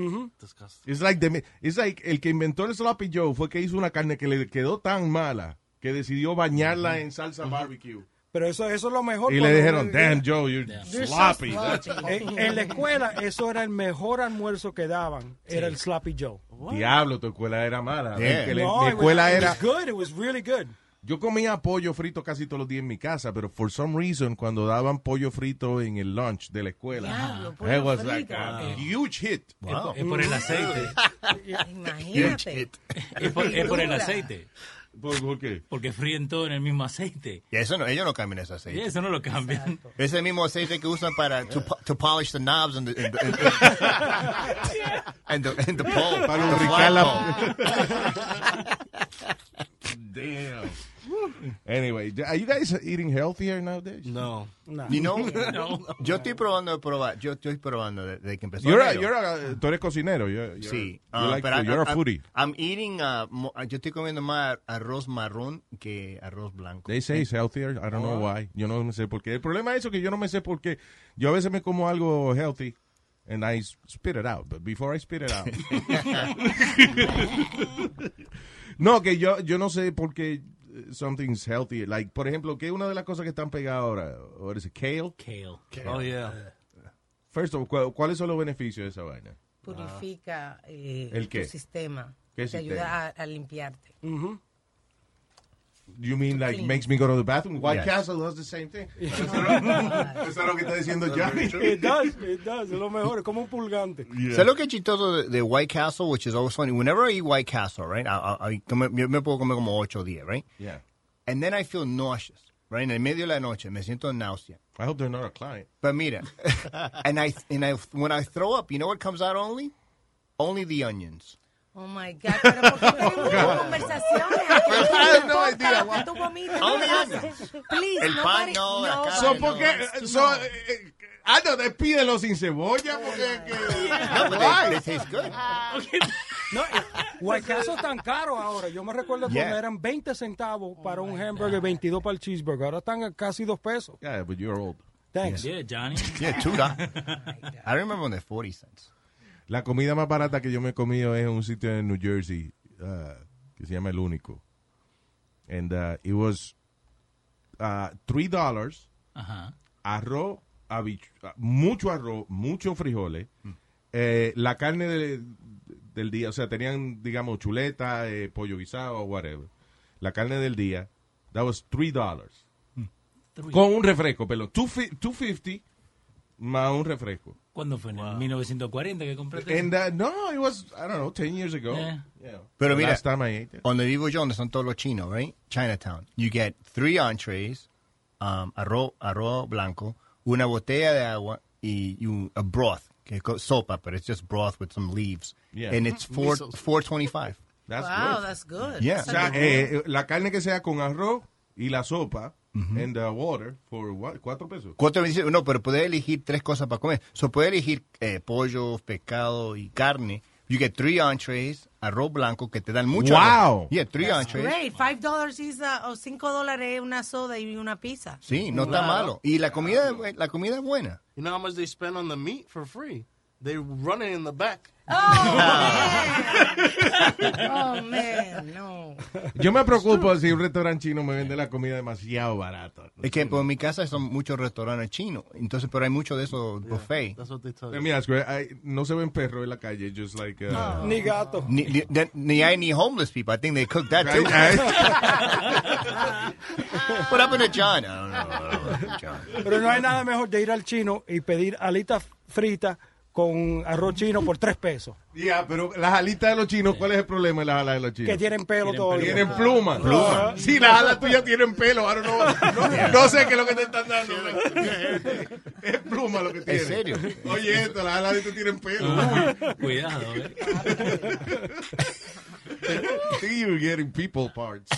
Disgusting. It's like, the, it's like el que inventó el Sloppy Joe fue que hizo una carne que le quedó tan mala que decidió bañarla en salsa barbecue. Pero eso, eso es lo mejor. Y le dijeron, damn Joe, you're sloppy. sloppy. En, en la escuela, eso era el mejor almuerzo que daban. Era el Slappy Joe. Diablo, tu escuela era mala. Yeah. Que le- No, mi it was- escuela it era... was good. It was really good. Yo comía pollo frito casi todos los días en mi casa, pero for some reason, cuando daban pollo frito en el lunch de la escuela, pollo it was frito. like a huge hit. Es, por, es por el aceite. Imagínate. Es por, es por el aceite. ¿Por, por qué? Porque fríen todo en el mismo aceite. Y eso no, ellos no cambian ese Y aceite. eso no lo cambian. Es el mismo aceite que usan para to, to polish the knobs and the, and the, and the, and the pole. Para the lubricar flagpole. Damn. Anyway, are you guys eating healthier nowadays? No. You know, No. yo estoy probando de probar, yo estoy probando de, de que empezó You're a, you're a- tú eres cocinero. You're, you're, Sí, ah, like pero food. I- You're a I'm- foodie. I'm eating, uh, mo- yo estoy comiendo más arroz marrón que arroz blanco. They say it's healthier. I don't know why. Yo no me sé por qué. El problema es eso que yo no me sé por qué. Yo a veces me como algo healthy and I spit it out. But before I spit it out. no, que yo, yo no sé por qué uh, something's healthy. Like, por ejemplo, que una de las cosas que están pegadas ahora, what is it, kale? Kale. Oh, yeah. First of all, ¿cu- ¿cuáles son los beneficios de esa vaina? Purifica eh, ¿El qué? tu sistema. ¿Qué Te sistema? ayuda a, a limpiarte. You mean like Clean. makes me go to the bathroom? White Yes. Castle does the same thing. Eso es lo que está diciendo Johnny. It does, it does. Es lo mejor. Es como un pulgante. ¿Sabes lo que es chistoso de, de White Castle, which is always funny? Whenever I eat White Castle, right, I, I, I come- yo me puedo comer como ocho días, right? Yeah. And then I feel nauseous, right? En el medio de la noche me siento náusea. I hope they're not a client. But mira, and I and I when I throw up, you know what comes out only? Only the onions. Oh my God, pero ¿por qué tenemos conversaciones? Ay, no, mentira, importa, tú vomitas, no haces. Please, El pan nobody- no, la carne So, no, ¿por qué? it's too So, eh, eh, ah, no, despídelo sin cebolla porque... que- No, but Why? they, they taste good. No, eh, White Castle es tan caro ahora. Yo me recuerdo Yeah. cuando eran 20 centavos para un hamburger, 22 para el cheeseburger. Ahora están a casi 2 pesos. Yeah, but you're old. Thanks. Yeah, Johnny. Yeah, two dollars. I remember when they're 40 cents. La comida más barata que yo me he comido es en un sitio en New Jersey uh, que se llama El Único. And uh, it was uh, three dollars, Ajá. arroz, mucho arroz, muchos frijoles, eh, la carne de- del día, o sea, tenían, digamos, chuleta, eh, pollo guisado, whatever. La carne del día, that was three dollars. Con un refresco, pero 250 más un refresco. ¿Cuándo fue? ¿En el 1940 que compraste? And uh, no, it was, I don't know, 10 years ago. Yeah. Yeah. Pero mira, last time I ate it. donde vivo yo, donde son todos los chinos, right? Chinatown. You get three entrees, um, arroz, arroz blanco, una botella de agua y, y un, a broth, que es sopa, but it's just broth with some leaves. Yeah. And it's four, Miso. 425. That's Wow, good. that's good. Yeah. O sea, eh, eh, la carne que sea con arroz y la sopa and the water for what, cuatro pesos. Cuatro no, pero puedes elegir tres cosas para comer. So puedes elegir eh, pollo, pescado y carne. You get three entrees, arroz blanco, que te dan mucho. Wow. arroz. Yeah, three That's entrees. great. Five dollars is a- o cinco dólares una soda y una pizza. Sí, no está Claro. malo. Y la comida, la comida es buena. You know how much they spend on the meat for free? They run it in the back. Oh, man, no. Yo me preocupo si un restaurante chino me vende la comida demasiado barata. Es que pues, en mi casa son muchos restaurantes chinos, entonces pero hay mucho de eso buffet. That's what they tell Let you. me ask you, I- no se ven perros en la calle, just like... uh, Ni gato. Ni, ni, ni hay ni homeless people. I think they cook that too. What happened to John? I don't know. I don't know, John. Pero no hay nada mejor de ir al chino y pedir alitas fritas con arroz chino por 3 pesos. Yeah, pero las alitas de los chinos, ¿cuál es el problema de las alas de los chinos? Que tienen pelo todo el Tienen día. plumas. Pluma. Sí, las alas tuyas tienen pelo. Ahora no, no, no sé qué es lo que te están dando. Es pluma lo que tiene. serio? Oye, esto, las alas de tú tienen pelo. Uy. Cuidado, eh. You're getting people parts.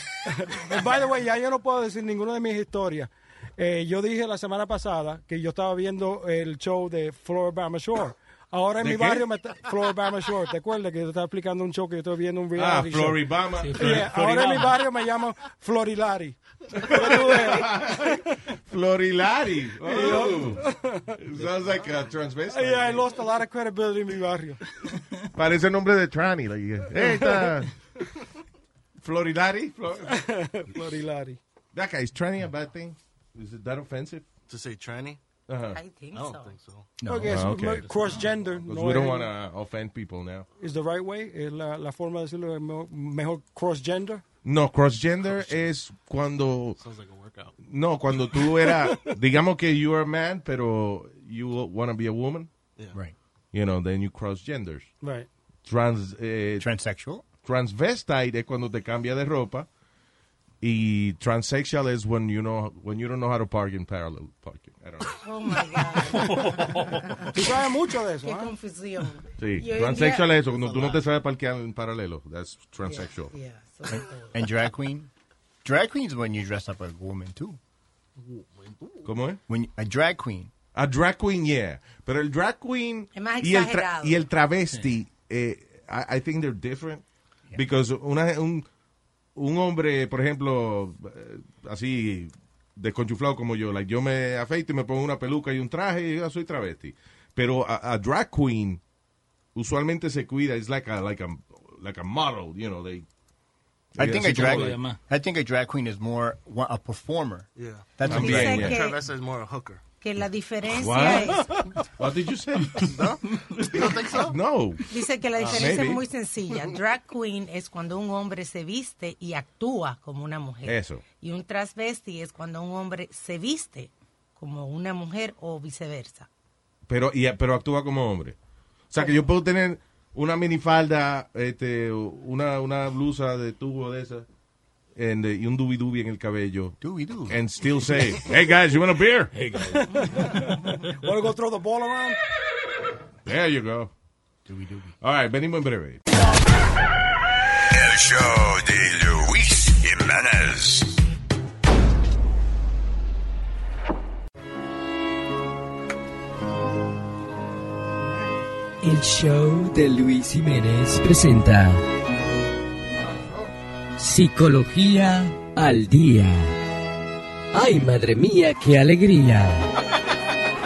And by the way, ya yo no puedo decir ninguna de mis historias. Eh, yo dije la semana pasada que yo estaba viendo el show de Floribama Shore. Ahora en ¿De mi qué? barrio, me está, Floribama Shore, ¿te acuerdas que yo te estaba explicando un show que yo estoy viendo un Ah, reality show? Floribama. Sí, Yeah, ahora en mi barrio me llaman Florilari. Florilari. Oh. Sounds like a transvestite. Yeah, I lost a lot of credibility en mi barrio. Parece el nombre de Trani. Like, hey, está Florilari. Flor- Florilari. That guy, is Trani a bad thing? Is it that offensive? To say tranny? Uh-huh. I think I don't so. think so. Porque es Ah, okay. cross gender. Because No we don't want to offend people now. is the right way. Es la, la forma de decirlo es mejor, mejor cross gender. No, cross-gender es cuando... Sounds like a workout. No, cuando tú eras... digamos que you are a man, pero you want to be a woman. Yeah. Right. You know, then you cross genders. Right. Trans, eh, Transsexual. transvestite es cuando te cambia de ropa. Y transsexual es when you know when you don't know how to park in parallel parking. I don't know. Oh my God. Tú sabes mucho de eso, Qué ¿ah? confusión. Sí, Y transsexual es eso, cuando tú no te sabes parquear en paralelo. That's transsexual. Yeah, todo. And drag queen. Drag queen is when you dress up as a woman too. ¿Cómo es? When a drag queen. A drag queen, yeah. Pero el drag queen Es más y el, y el travesti, eh, I, I think they're different. Because una, un, un hombre, por ejemplo, eh, así desconchuflado como yo, like, yo me afeito y me pongo una peluca y un traje y yo soy travesti. Pero a, a drag queen usualmente se cuida, it's like a, like a, like a model, you know, they... I think a drag. I think a drag queen is more a performer. Yeah. That's También, a drag. yeah. Travessa is more a hooker. Que la diferencia What? es... What did you say? No? So? Dice que la diferencia Ah, maybe. es muy sencilla. Drag queen es cuando un hombre se viste y actúa como una mujer. Eso. Y un transvesti es cuando un hombre se viste como una mujer o viceversa. pero y, pero actúa como hombre. O sea que yo puedo tener una minifalda, este, una, una blusa de tubo de esa, and, eh, y un dubi dubi en el cabello. Dubi dubi. And still say, hey guys, you want a beer? Hey, guys. Want to go throw the ball around? There you go. Dubi dubi. All right, venimos en breve. El show de Luis Jiménez. El show de Luis Jiménez presenta Psicología al día. Ay, madre mía, qué alegría.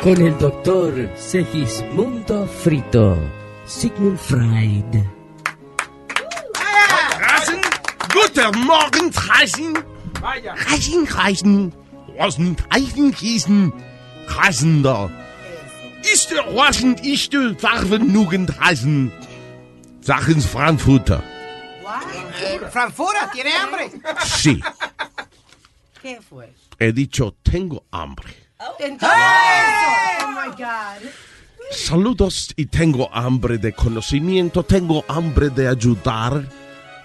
Con el doctor Segismundo Frito, Sigmund Freud. Rasen, guten Morgen, Rasen. Rasen, Rasen. Rasen, Rasen, Riesen. Rasender. Ist der Rasen, ist der Farben Nugend Rasen. Sachen Frankfurter. Eh, Frankfurt, ¿tiene hambre? Sí, ¿Qué fue? he dicho tengo hambre. Entonces, oh my God. Saludos y tengo hambre de conocimiento, tengo hambre de ayudar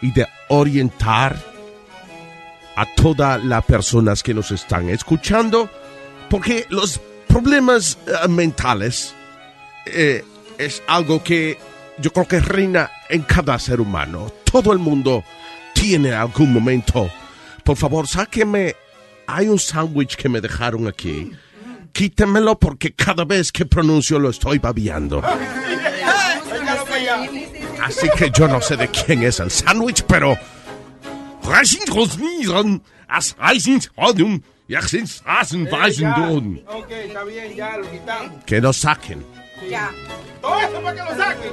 y de orientar a todas las personas que nos están escuchando, porque los problemas eh, mentales eh, es algo que yo creo que reina en cada ser humano. Todo el mundo tiene algún momento. Por favor, sáqueme. Hay un sándwich que me dejaron aquí. Quítemelo porque cada vez que pronuncio lo estoy babeando. Así que yo no sé de quién es el sándwich, pero. Lo. Que nos saquen. Ya. Todo eso para que lo saquen.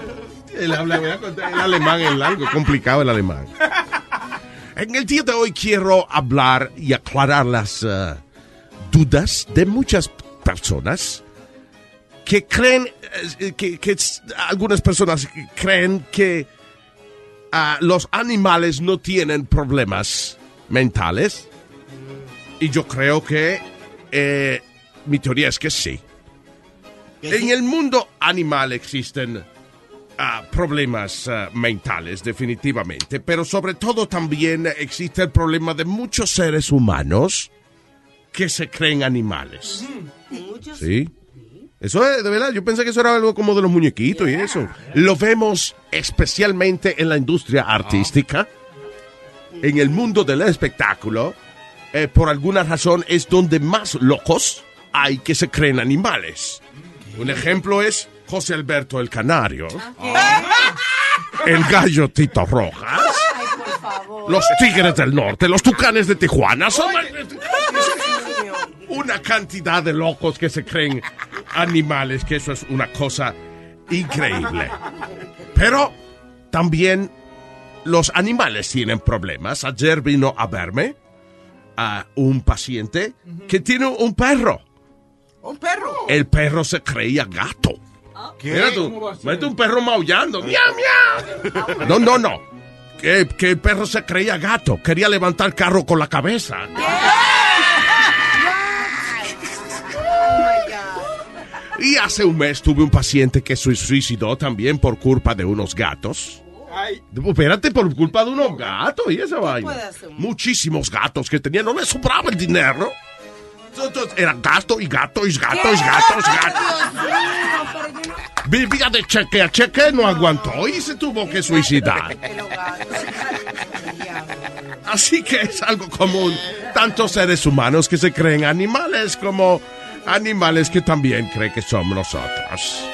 El, habla- voy a contar, el alemán es largo, complicado el alemán. En el día de hoy quiero hablar y aclarar las eh, dudas de muchas personas que creen, eh, que, algunas personas creen que ah, los animales no tienen problemas mentales. Y yo creo que eh, mi teoría es que sí. En el mundo animal existen ah, problemas ah, mentales, definitivamente, pero sobre todo también existe el problema de muchos seres humanos que se creen animales. ¿Sí? Eso es, de verdad, yo pensé que eso era algo como de los muñequitos y eso. Lo vemos especialmente en la industria artística, en el mundo del espectáculo. eh, por alguna razón es donde más locos hay que se creen animales. Un ejemplo es José Alberto el Canario, el gallo Tito Rojas, los Tigres del Norte, los Tucanes de Tijuana. Son una cantidad de locos que se creen animales, que eso es una cosa increíble. Pero también los animales tienen problemas. Ayer vino a verme a un paciente que tiene un perro. Un perro. El perro se creía gato. Mira tú, mete un perro maullando. ¡Miau, miau! No, no, no. Que, que el perro se creía gato. Quería levantar el carro con la cabeza. Y hace un mes tuve un paciente que se suicidó también por culpa de unos gatos. Espérate, por culpa de unos gatos y esa vaina. Muchísimos gatos que tenían, no le sobraba el dinero. Entonces, era gasto y gato y gato y gatos, gatos. Vivía de cheque a cheque, no aguantó y se tuvo que suicidar. Así que es algo común. Tantos seres humanos que se creen animales como animales que también creen que somos nosotros.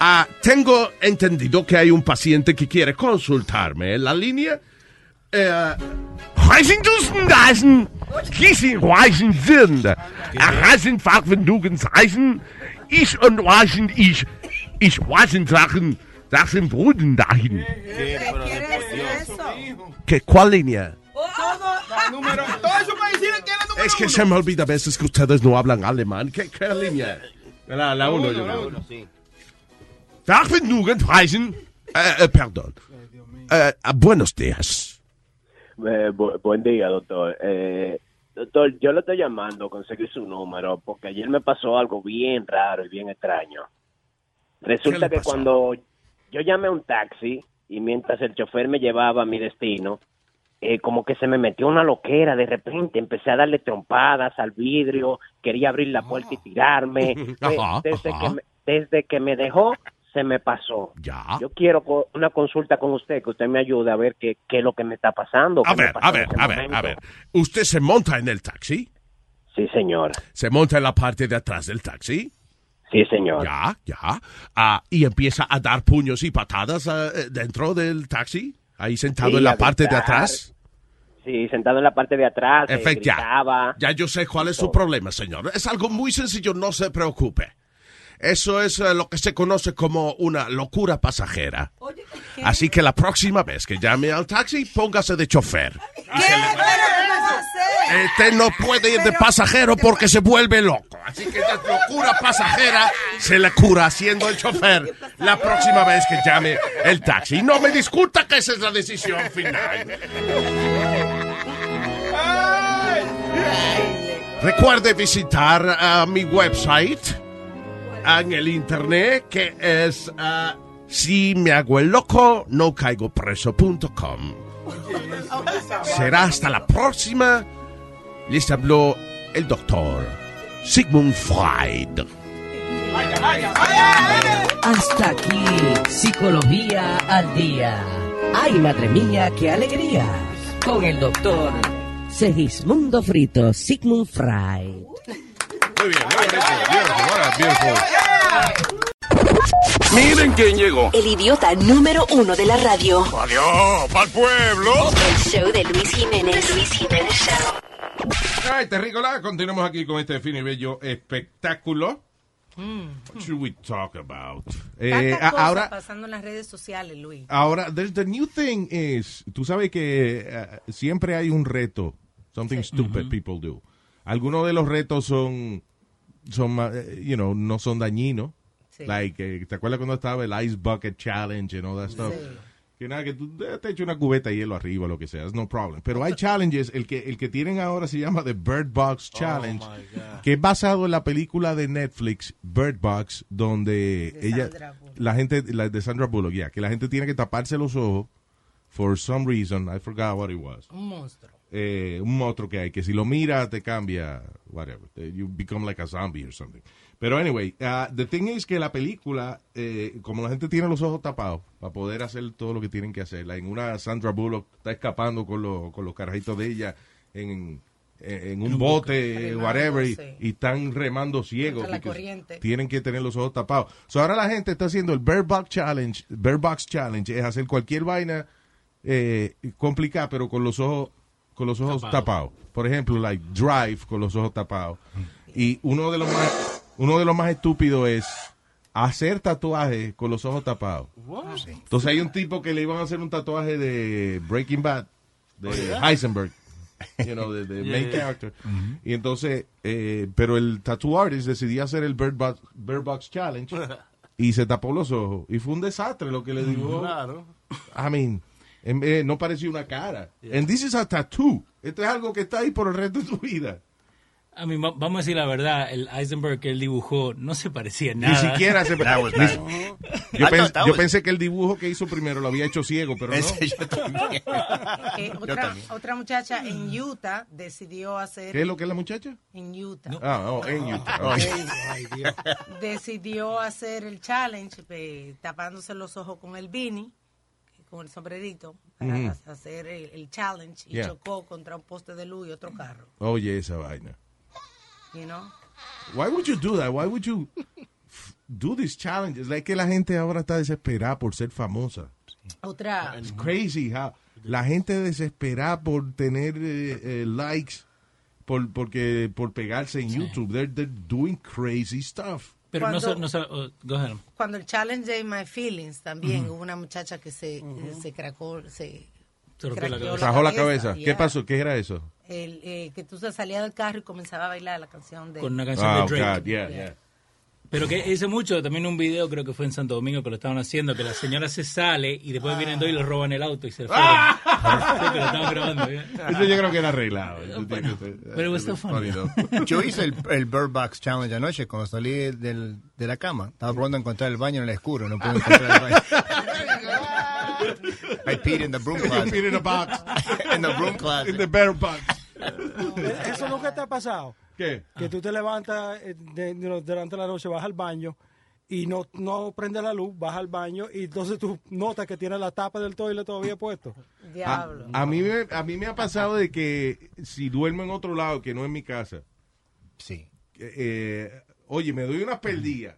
Ah, tengo entendido que hay un paciente que quiere consultarme en la línea. Eh, Ich und Reisen ich. Ich Reisen Sachen, Sachen Bruden dahin. ¿Qué, ¿Cuál línea? Todo eso para decir que era número Es que se me olvida a veces que ustedes no hablan alemán. ¿Qué, qué línea? La, la uno, yo creo. Fachvendugen Reisen. Eh, eh, perdón. Eh, buenos días. Eh, bu- buen día, doctor. Eh, doctor, yo le estoy llamando, conseguí su número, porque ayer me pasó algo bien raro y bien extraño. Resulta que cuando yo llamé a un taxi y mientras el chofer me llevaba a mi destino, eh, como que se me metió una loquera de repente, empecé a darle trompadas al vidrio, quería abrir la puerta y tirarme. Ajá, desde, ajá. que me, desde que me dejó, se me pasó. Ya. Yo quiero co- una consulta con usted, que usted me ayude a ver qué, qué es lo que me está pasando. A ver, a ver, a ver, a ver. ¿Usted se monta en el taxi? Sí, señor. ¿Se monta en la parte de atrás del taxi? Sí, señor. Ya, ya. Ah, y empieza a dar puños y patadas eh, dentro del taxi, ahí sentado Sí, en la parte de gritar. atrás. Sí, sentado en la parte de atrás, Efecto, ya. Ya yo sé cuál es su problema, señor. Es algo muy sencillo, no se preocupe. Eso es eh, lo que se conoce como una locura pasajera. Así que la próxima vez que llame al taxi, póngase de chofer. Este no puede ir de pasajero porque se vuelve loco. Así que la locura pasajera se le cura siendo el chofer la próxima vez que llame el taxi. No me discuta que esa es la decisión final. Recuerde visitar ah, mi website en el internet que es ah, si me hago el loco no caigo preso.com. Será hasta la próxima. Les habló el doctor Sigmund Freud. Hasta aquí, Psicología al Día. Ay, madre mía, qué alegría. Con el doctor Segismundo Frito, Sigmund Freud. Muy bien, muy bien. Miren quién llegó. El idiota número uno de la radio. Adiós, pa'l pueblo. El show de Luis Jiménez. Luis Jiménez Show. Ay, terrícola, continuamos aquí con este fin y bello espectáculo. What should we talk about? Eh, Tantas a- cosas ahora, pasando en las redes sociales, Luis. ahora, the, new thing is, tú sabes que eh, siempre hay un reto, something stupid people do. Algunos de los retos son, son, ma- eh, you know, no son dañinos. Like, eh, ¿te acuerdas cuando estaba el Ice Bucket Challenge and all that stuff? Que nada, que tú eh, te echas una cubeta de hielo arriba, lo que sea, no problem. Pero hay challenges, el que, el que tienen ahora se llama The Bird Box Challenge, que es basado en la película de Netflix, Bird Box, donde ella, la gente, la de Sandra Bullock, ya, que la gente tiene que taparse los ojos, for some reason, I forgot what it was. Un monstruo. Eh, un monstruo que hay, que si lo mira te cambia, whatever, you become like a zombie or something. Pero anyway, uh, the thing is que la película, eh, como la gente tiene los ojos tapados para poder hacer todo lo que tienen que hacer, en una Sandra Bullock está escapando con, los con los carajitos de ella en, en, un bote, whatever, y, y están remando ciegos. Tienen que tener los ojos tapados. So ahora la gente está haciendo el Bird Box Challenge. Bird Box Challenge es hacer cualquier vaina eh, complicada, pero con los ojos con los ojos tapados. Por ejemplo, like Drive con los ojos tapados. Y uno de los más uno de los más estúpidos es hacer tatuajes con los ojos tapados. Entonces hay un tipo que le iban a hacer un tatuaje de Breaking Bad, de Oh, yeah? Heisenberg, you know, de, de Yeah, main yeah. character. Y entonces, eh, pero el tattoo artist decidió hacer el Bird Box, Bird Box Challenge y se tapó los ojos. Y fue un desastre lo que le dibujó. Claro. I mean, eh, no parecía una cara. And this is a tattoo. Esto es algo que está ahí por el resto de tu vida. A mí, va- vamos a decir la verdad, el Eisenberg que él dibujó no se parecía Ni nada. siquiera se... Ni- bad. yo, I pens- yo pensé que el dibujo que hizo primero lo había hecho ciego, pero no. Ese yo también. Eh, otra, otra muchacha en Utah decidió hacer. ¿Qué es lo que es la muchacha? En Utah. Ah, oh, en Utah. Oh, Ok. decidió hacer el challenge eh, tapándose los ojos con el beanie, con el sombrerito, para ha- hacer el, el challenge y Yeah. chocó contra un poste de luz y otro carro. Oye, esa vaina. You know? Why would you do that? Why would you do these challenges? Like que la gente ahora está desesperada por ser famosa. Otra. It's crazy how la gente desesperada por tener eh, eh, likes por porque por pegarse en YouTube. They're, they're doing crazy stuff. Pero no, Cuando- no so- oh, go ahead. Cuando el challenge de My Feelings también Ujú. hubo una muchacha que se, se cracó, se, Se rompió la craqueó Rajó la cabeza. ¿Qué yeah. pasó? ¿Qué era eso? El, eh, que tú salías del carro y comenzaba a bailar la canción de Con una canción Oh, de Drake. God, yeah, yeah. Pero que hice mucho, también un video, creo que fue en Santo Domingo que lo estaban haciendo, que la señora se sale y después vienen dos y le roban el auto y se fueron. Sí, que lo estaban grabando. ¿eh? Eso yo creo que era arreglado. Tiene que Pero it was so funny. though. Yo hice el, el Bird Box Challenge anoche cuando salí del, de la cama. Estaba probando encontrar el baño en el oscuro, no pude encontrar el baño. I peed in the broom closet. peed in a box. in the broom closet. In the bear box. ¿Eso nunca te ha pasado? ¿Qué? Que tú te levantas eh, de- de- durante la noche, vas al baño y no, no prende la luz, baja al baño y entonces tú notas que tiene la tapa del toilet todavía puesto. A, a mí me, a mí me ha pasado de que si duermo en otro lado que no en mi casa, Sí. eh, oye, me doy unas perdidas.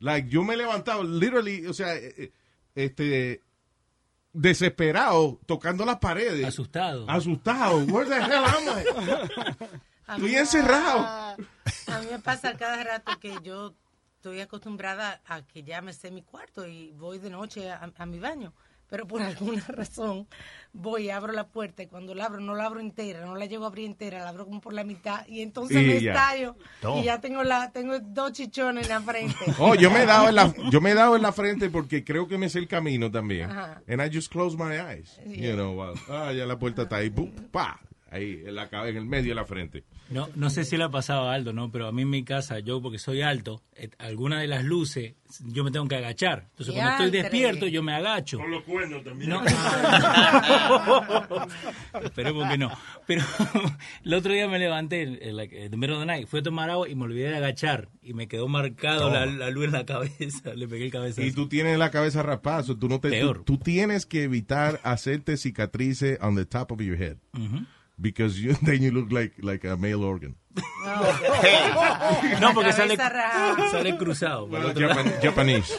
Like, yo me he levantado, literally, o sea, eh, eh, este, desesperado, tocando las paredes. Asustado. Asustado. Where the hell am I? Estoy mí- encerrado. A mí me pasa cada rato que yo estoy acostumbrada a que ya me sé mi cuarto y voy de noche a, a mi baño. Pero por alguna razón voy abro la puerta y cuando la abro no la abro entera, no la llego a abrir entera, la abro como por la mitad y entonces Y me ya. estallo No. y ya tengo la tengo dos chichones en la frente. Oh, yo me he dado en la, yo me he dado en la frente porque creo que me sé el camino también. Ajá. And I just close my eyes. Yeah. You know, ah, ya la puerta está ahí, boom, pa, ahí en la en el medio de la frente. No, no sé si le ha pasado a Aldo, ¿no? Pero a mí en mi casa, yo porque soy alto, eh, alguna de las luces yo me tengo que agachar. Entonces cuando estoy despierto yo me agacho. Con los cuernos también. No. Esperemos que no. Pero el otro día me levanté, en la- en the middle of the night, fui a tomar agua y me olvidé de agachar. Y me quedó marcado la, la luz en la cabeza. Le pegué el cabezazo. Y tú tienes la cabeza raspada, so tú no te, tú, Peor. tú tienes que evitar hacerte cicatrices on the top of your head. Ujú. Because you, then you look like, like a male organ. No, porque sale, sale cruzado. Well. Japan- Japanese.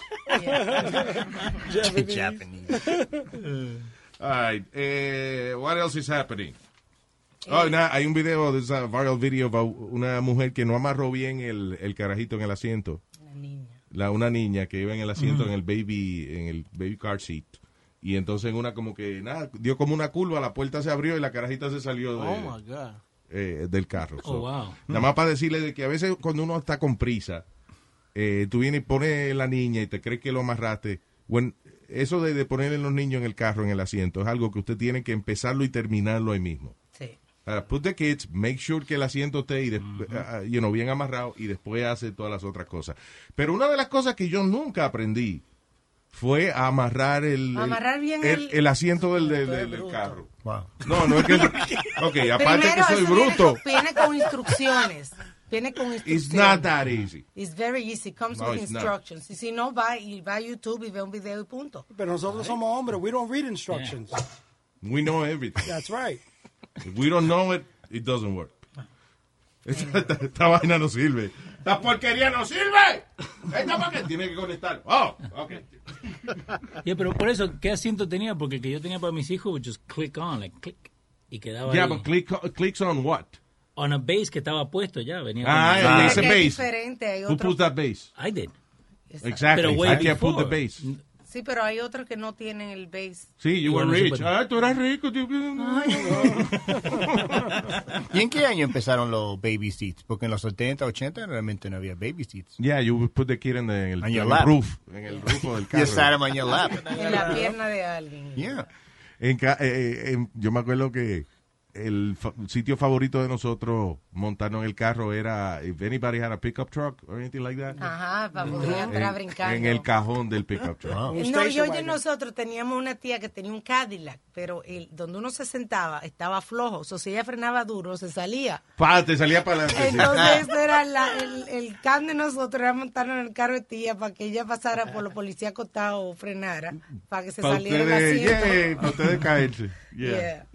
Japanese. All right. eh, what else is happening? Oh, nada, hay un video, there's a viral video about una mujer que no amarró bien el, el carajito en el asiento. La, una niña que iba en el asiento Ujú. en el baby en el baby car seat. Y entonces en una como que nada, dio como una curva, la puerta se abrió y la carajita se salió de, Oh my God. eh, del carro. Oh, wow. Nada más para decirle de que a veces cuando uno está con prisa, eh, tú vienes y pones la niña y te crees que lo amarraste. Bueno, eso de, de ponerle los niños en el carro, en el asiento, es algo que usted tiene que empezarlo y terminarlo ahí mismo. Sí. Uh, put the kids, make sure que el asiento esté y uh, you know, bien amarrado y después hace todas las otras cosas. Pero una de las cosas que yo nunca aprendí fue a amarrar el, el- Amarrar bien el, el- el asiento del, del- del- del carro. Wow. No, no es que... Ok, aparte Primero, que soy eso viene bruto. con- Viene con instrucciones. Viene con instrucciones. It's not that easy. It's very easy. Comes No, with it's not. instructions. Y si no, va, y va a YouTube y ve un video y punto. Pero nosotros somos hombres, we don't read instructions. We know everything. That's right. If we don't know it, it doesn't work. Esta, esta- esta vaina no sirve. ¡Esta porquería no sirve! ¿Esta para qué? Tiene que conectar. Oh, ok. Yeah, pero por eso, ¿qué asiento tenía? Porque el que yo tenía para mis hijos, would just click on, like click, y quedaba Yeah, ahí. but click, clicks on what? On a base que estaba puesto ya, venía Ah, con- it makes a Es base. diferente, hay Who otro- put that base? I did. Exactly. Pero way I can't put the before. base. Sí, pero hay otros que no tienen el base. Sí, you were Bueno, rich. Ah, tú eras rico. tú- ¿Y en qué año empezaron los baby seats? Porque en los 70, 80 realmente no había baby seats. Yeah, you would put the kid in el, On your en el lap. roof. En el roof del carro. You sat him on your lap. En la pierna de alguien. Yeah. En eh, eh, en- yo me acuerdo que el fa- sitio favorito de nosotros montarnos en el carro era if anybody had a pickup truck or anything like that. Ajá, para poder entrar en, brincando. en el cajón del pickup truck. No, yo y nosotros teníamos una tía que tenía un Cadillac, pero el, donde uno se sentaba estaba flojo. O sea, si ella frenaba duro, se salía. Pa, te salía para adelante. Entonces era la- el, el can de nosotros, era montarnos en el carro de tía para que ella pasara por los policías acostados o frenara, para que se saliera el ustedes, asiento. yeah, para ustedes caerse. Yeah. Yeah.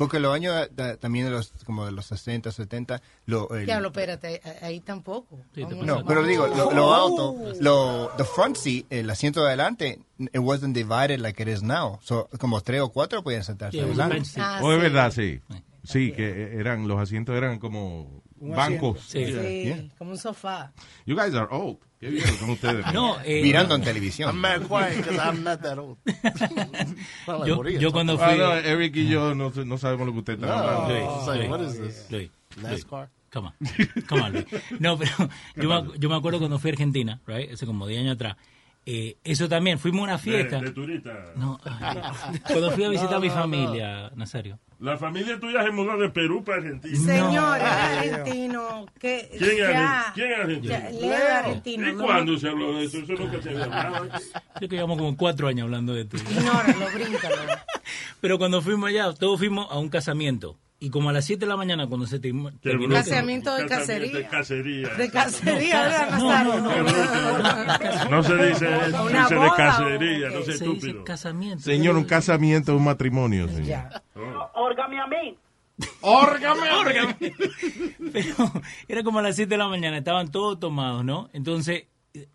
Porque los años da- también de los, como de los 60, 70, lo, el- espérate, ahí- tampoco. No, pero digo, lo, Oh. lo alto, lo, the front seat, el asiento de adelante, it wasn't divided like it is now. So, como tres o cuatro podían sentarse a adelante. Ah, O es sí. verdad, sí. Sí, que eran, los asientos eran como bancos. Sí. Sí, Yeah. como un sofá. You guys are old. Qué bien son ustedes. No, eh, Mirando en televisión. I'm mad quiet because I'm not that old. Like Yo- Borillo yo cuando fui- Ah, no, Eric y yo no, no sabemos lo que usted está No. hablando. Luis, like, Luis, what is this? Luis, Luis, NASCAR? Come on. Come on, Luis. No, pero yo me, yo me acuerdo cuando fui a Argentina, right? Hace como 10 años atrás. Eh, eso también, fuimos a una fiesta. De, de turista. No, ay, cuando fui a visitar a mi familia, Nazario. La familia tuya se mudó de Perú para Argentina. Señor, es argentino. Que, ¿Quién ya, ¿Quién es argentino? ya, Leo es argentino. ¿Y no, cuándo se habló de eso? Eso nunca se había hablado. Creo que llevamos como cuatro años hablando de esto. Ignóralo, bríncalo. Pero cuando fuimos allá, todos fuimos a un casamiento. Y como a las 7 de la mañana, cuando se term- terminó... Caseamiento de Casamiento de cacería. cacería. De cacería, ¿verdad, No, se dice dice de cacería, no Se dice estúpido. casamiento. Señor, un casamiento es un matrimonio, señor. Órgame a mí. ¡Órgame! ¡Órgame! Pero era como a las 7 de la mañana, estaban todos tomados, ¿no? Entonces,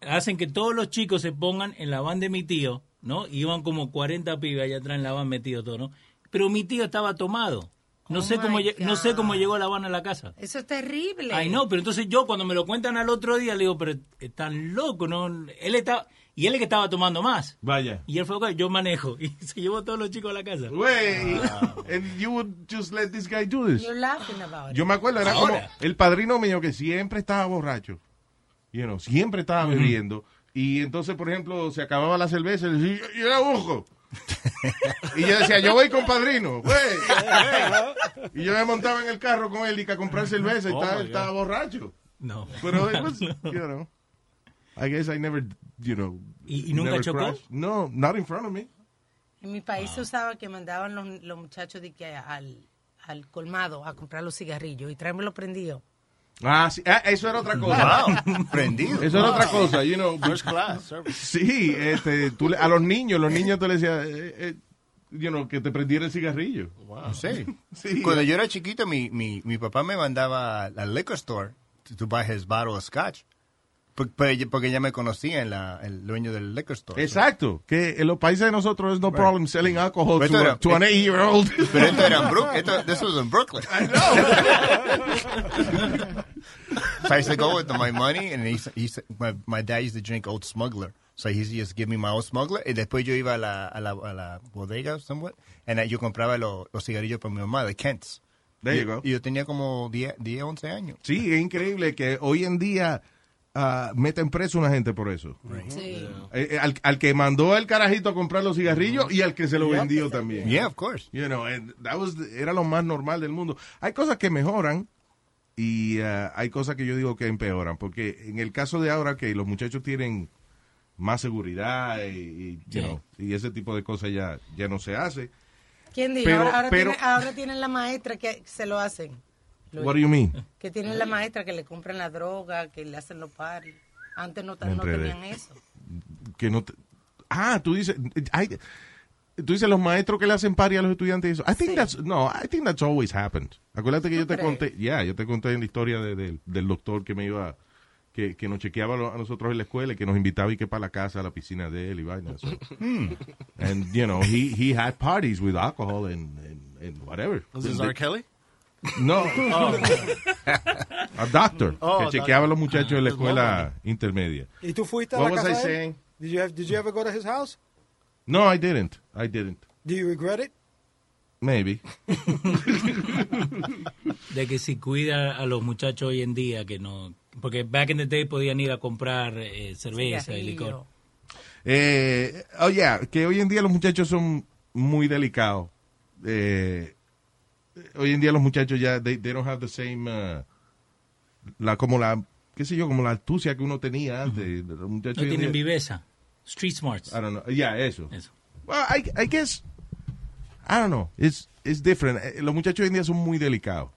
hacen que todos los chicos se pongan en la van de mi tío, ¿no? Y iban como 40 pibes allá atrás en la van metidos todos, ¿no? Pero mi tío estaba tomado. No, Oh sé cómo, no sé cómo llegó la van a la casa. Eso es terrible. Ay, no, pero entonces yo cuando me lo cuentan al otro día le digo, pero están loco, ¿no? Él estaba, y él es que estaba tomando más. Vaya. Y él fue, "Ok, yo manejo. Y se llevó a todos los chicos a la casa. Güey, and you would just let this guy do this. You're laughing about it. Yo me acuerdo, era Ahora. como el padrino mío que siempre estaba borracho. You know, siempre estaba bebiendo. Y entonces, por ejemplo, se acababa la cerveza y le decía, yo era bujo. Y yo decía, yo voy con padrino, güey. y yo me montaba en el carro con él y que a comprar cerveza y Oh, estaba, borracho. No. Pero it was, you know, I guess I never, you know. ¿Y- y nunca never chocó? crashed. No, not in front of me. En mi país se usaba que mandaban los, los muchachos de que al, al colmado a comprar los cigarrillos y tráemelo prendido. Ah, sí, ah, eso era otra cosa. Wow, prendido. Eso era otra cosa, you know. First class service. Sí, este, tú le- a los niños, los niños tú le decías, eh, eh, you know, que te prendiera el cigarrillo. Wow. Sí. Sí. Cuando yo era chiquito, mi, mi, mi papá me mandaba al liquor store to, to buy his bottle of scotch. Por- por- Porque ya me conocía en la, el dueño del liquor store. Exacto, que en los países de nosotros es no problem selling alcohol Pero to, a, era- to an eight-year-old. Pero esto era en Brooklyn. This was in Brooklyn. I know. So I used to go with my money, and he he my, my dad used to drink Old Smuggler. So he used to just give me my Old Smuggler. Y después yo iba a la, a la, a la bodega, somewhat, and yo compraba los, los cigarrillos para mi mamá, de Kent's. There y, you go. y yo tenía como 10, 10, 11 años. Sí, es increíble que hoy en día ah, meten preso a una gente por eso. Sí. Eh, eh, al, al que mandó el carajito a comprar los cigarrillos y al que se lo vendió también. Yeah, of course. You know, and that was, era lo más normal del mundo. Hay cosas que mejoran y ah, hay cosas que yo digo que empeoran. Porque en el caso de ahora que los muchachos tienen más seguridad y, y, you know, y ese tipo de cosas ya, ya no se hace. ¿Quién dijo? Pero- ahora, ahora, pero- tiene- ahora tienen la maestra que se lo hacen. What do you mean? Que tienen la maestra que le compran la droga, que le hacen los paris. Antes no, tenían eso. Que no te- ah, tú dices, tú dices los maestros que le hacen pari a los estudiantes y eso. I think that's, no, I think that's always happened. Acuérdate que yo te crees? conté, ya, yo te conté en la historia de- de- del doctor que me iba, que, que nos chequeaba a nosotros en la escuela y que nos invitaba y que para la casa, a la piscina de él y vaina. so. Hmm. And, you know, he, he had parties with alcohol and, and, and whatever. Was this R. Kelly? No. Oh. A doctor Oh, que chequeaba a los doctor. muchachos en la Ah, escuela intermedia. ¿Y tú fuiste a What la casa de él? Did you, have, did you ever go to his house? No, I didn't. I didn't. Do you regret it? Maybe. De que si cuida a los muchachos hoy en día, que no... Porque back in the day podían ir a comprar eh, cerveza y licor. Eh, oh, yeah, que hoy en día los muchachos son muy delicados. Eh, hoy en día los muchachos ya, they, they don't have the same, uh, la, como la, qué sé yo, como la astucia que uno tenía antes. Los muchachos No tienen día- viveza. Street smarts. I don't know. Yeah, eso. Eso. Well, I, I guess, I don't know. It's, it's different. Eh, Los muchachos hoy en día son muy delicados.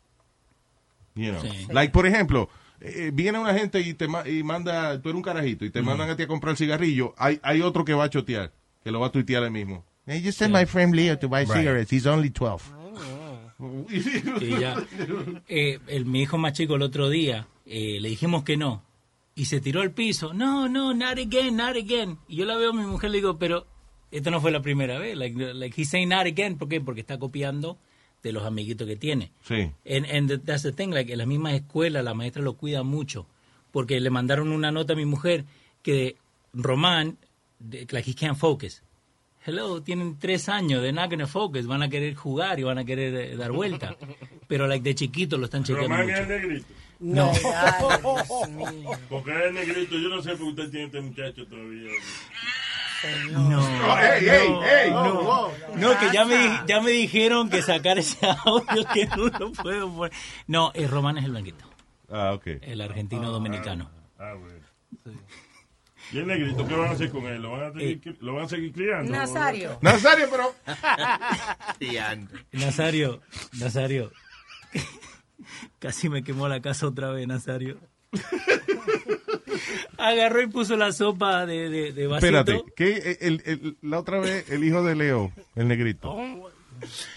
You know. Sí. Like, por ejemplo, eh, viene una gente y te ma- y manda, tú eres un carajito, y te mandan a ti a comprar cigarrillo. Hay, hay otro que va a chotear, que lo va a tuitear ahí mismo. Hey, you send my friend Leo to buy Right. cigarettes. He's only 12. Y ya. Eh, el, mi hijo más chico el otro día eh, le dijimos que no. Y se tiró al piso. No, no, not again, not again. Y yo la veo a mi mujer y le digo, pero esta no fue la primera vez. Like, like he's saying not again. ¿Por qué? Porque está copiando de los amiguitos que tiene. Sí. And, and th- that's the thing, like, en las mismas escuelas la maestra lo cuida mucho. Porque le mandaron una nota a mi mujer que Román, like he can't focus. Hello, tienen tres años, they're not gonna focus, van a querer jugar y van a querer eh, dar vuelta. Pero like de chiquito lo están chequeando Román mucho. es negrito. No. Porque es negrito. Yo no sé por qué usted tiene este muchacho todavía. No. Hey, hey, hey. No, no, que ya me, ya me dijeron que sacar ese audio que no lo puedo poner. No, eh, Román es el blanquito. Ah, ok. El argentino dominicano. Ah, bueno. ¿Y el negrito qué van a hacer con él? ¿Lo van a seguir, cri- lo van a seguir criando? Nazario. Nazario, pero... Nazario, Nazario, Casi me quemó la casa otra vez, Nazario. Agarró y puso la sopa de, de, de vasito. Espérate, ¿qué, el- el- la otra vez el hijo de Leo, el negrito,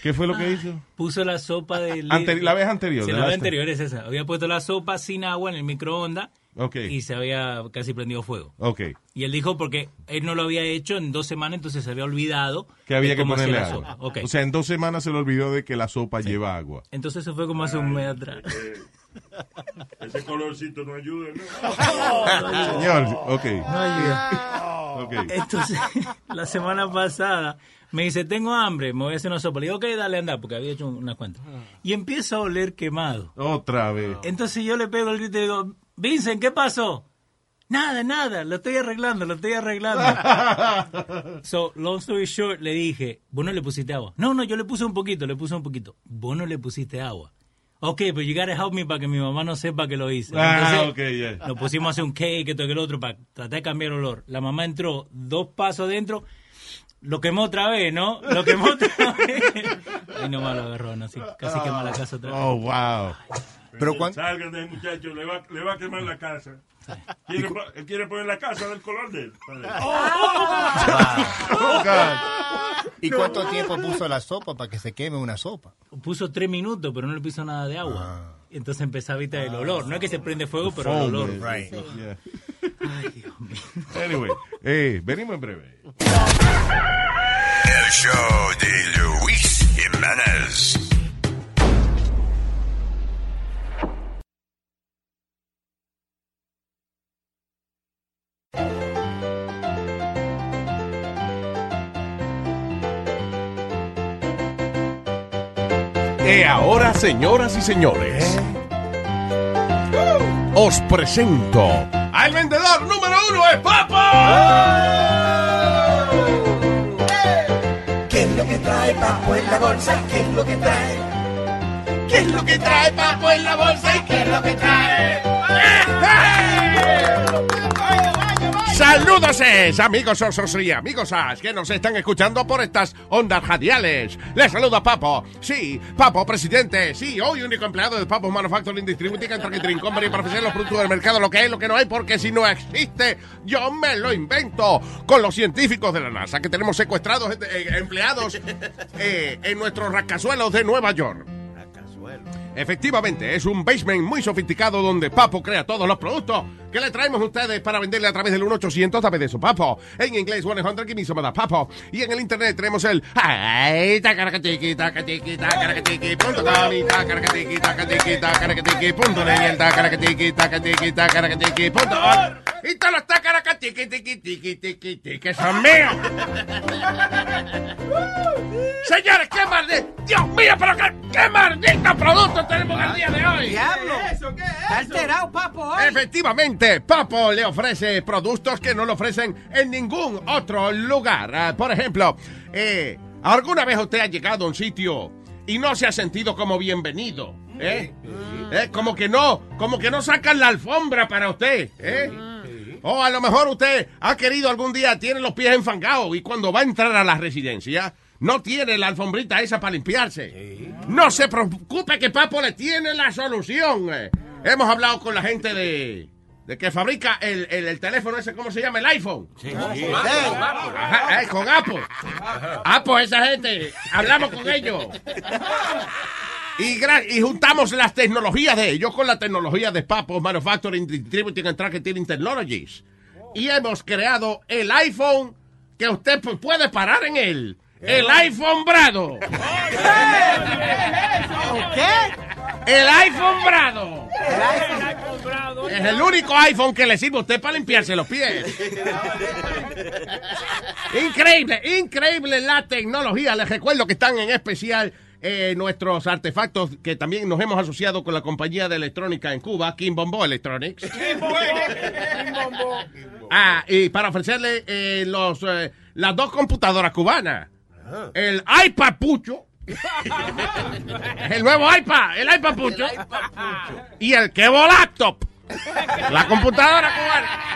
¿qué fue lo que hizo? Puso la sopa de... Anteri- la vez anterior, Sí, la vez anterior es esa. Había puesto la sopa sin agua en el microondas Y se había casi prendido fuego. ok. Y él dijo porque él no lo había hecho en dos semanas, entonces se había olvidado Que había que ponerle agua. sopa. Ok. O sea, en dos semanas se le olvidó de que la sopa lleva agua. Entonces eso fue como hace un mes atrás. Ese colorcito no ayuda, ¿no? Señor, ok. No ayuda. Ok. Entonces, la semana pasada me dice, tengo hambre, me voy a hacer una sopa. Le digo, ok, dale, anda, porque había hecho unas cuantas. Y empieza a oler quemado. Otra vez. Entonces yo le pego el grito y le digo, Vincent, ¿qué pasó? Nada, nada, lo estoy arreglando, lo estoy arreglando. so, long story short, le dije, vos no le pusiste agua. No, no, yo le puse un poquito, le puse un poquito. Vos no le pusiste agua. Ok, pero you gotta help me para que mi mamá no sepa que lo hice. Ah, Entonces, ok, ya. Nos pusimos a hacer un cake, esto que el otro, para tratar de cambiar el olor. La mamá entró dos pasos adentro, lo quemó otra vez, ¿no? Lo quemó otra vez. Y nomás lo agarró, ¿no? Así, casi quema la casa otra vez. Oh, wow. Pero cuando... Salgan del muchacho, le va, le va a quemar la casa. Quiere, él quiere poner la casa del color de él. ¿Y cuánto tiempo puso la sopa para que se queme una sopa? Puso tres minutos, pero no le puso nada de agua. Entonces empezaba a evitar el olor. No es que se prende fuego, pero el olor. eh, yeah. Anyway, eh, venimos en breve. El show de Luis Jiménez. Y ahora, señoras y señores, os presento al vendedor número uno de ¿Qué es lo que trae Papo en la bolsa? ¿Qué es lo que trae? ¿Qué es lo que trae Papo en la bolsa? ¿Y qué es lo que trae? Saludos, amigos osos y amigosas que nos están escuchando por estas ondas radiales. Les saluda Papo. Sí, Papo, presidente. Sí, hoy único empleado de Papo Manufacturing Distributing and Tracking Company para ofrecer los productos del mercado, lo que hay, lo que no hay, porque si no existe, yo me lo invento. Con los científicos de la NASA que tenemos secuestrados eh, empleados eh, en nuestros rascazuelos de Nueva York. Efectivamente, es un basement muy sofisticado donde Papo crea todos los productos que le traemos a ustedes para venderle a través del 1-800 dame de su Papo. En inglés, 100 give me Papo. Y en el internet tenemos el y todos los tacaracatiqui, tiqui, tiqui, tiqui, tiqui, que son míos. Señores, qué maldito. Dios mío, pero qué, qué maldito producto tenemos el día de hoy. Diablo. ¿Eso qué es? Está alterado, papo, hoy. Efectivamente, Papo le ofrece productos que no le ofrecen en ningún otro lugar. Ah, por ejemplo, eh, ¿alguna vez usted ha llegado a un sitio y no se ha sentido como bienvenido? ¿Eh? ¿Eh? Como que no, como que no sacan la alfombra para usted. ¿eh? O a lo mejor usted ha querido algún día, tiene los pies enfangados y cuando va a entrar a la residencia, no tiene la alfombrita esa para limpiarse. No se preocupe que Papo le tiene la solución. eh. Hemos hablado con la gente de, de que fabrica el, el- el teléfono ese, ¿cómo se llama? El iPhone. Ajá, eh, con Apple. Apple, esa gente. Hablamos con ellos. Y, juntamos las tecnologías de ellos con la tecnología de Papo Manufacturing Distributing and Tracking Technologies. Y hemos creado el iPhone que usted pu- puede parar en él. El iPhone Brado. ¿Qué? El iPhone Brado. Es el único iPhone que le sirve a usted para limpiarse los pies. Increíble, increíble la tecnología. Les recuerdo que están en especial eh, nuestros artefactos que también nos hemos asociado con la compañía de electrónica en Cuba, Kim Bombo Electronics. Ah, y para ofrecerle eh, los, eh, las dos computadoras cubanas. El iPad Pucho. el nuevo iPad, el iPad Pucho. Y el Kevo Laptop. La computadora cubana.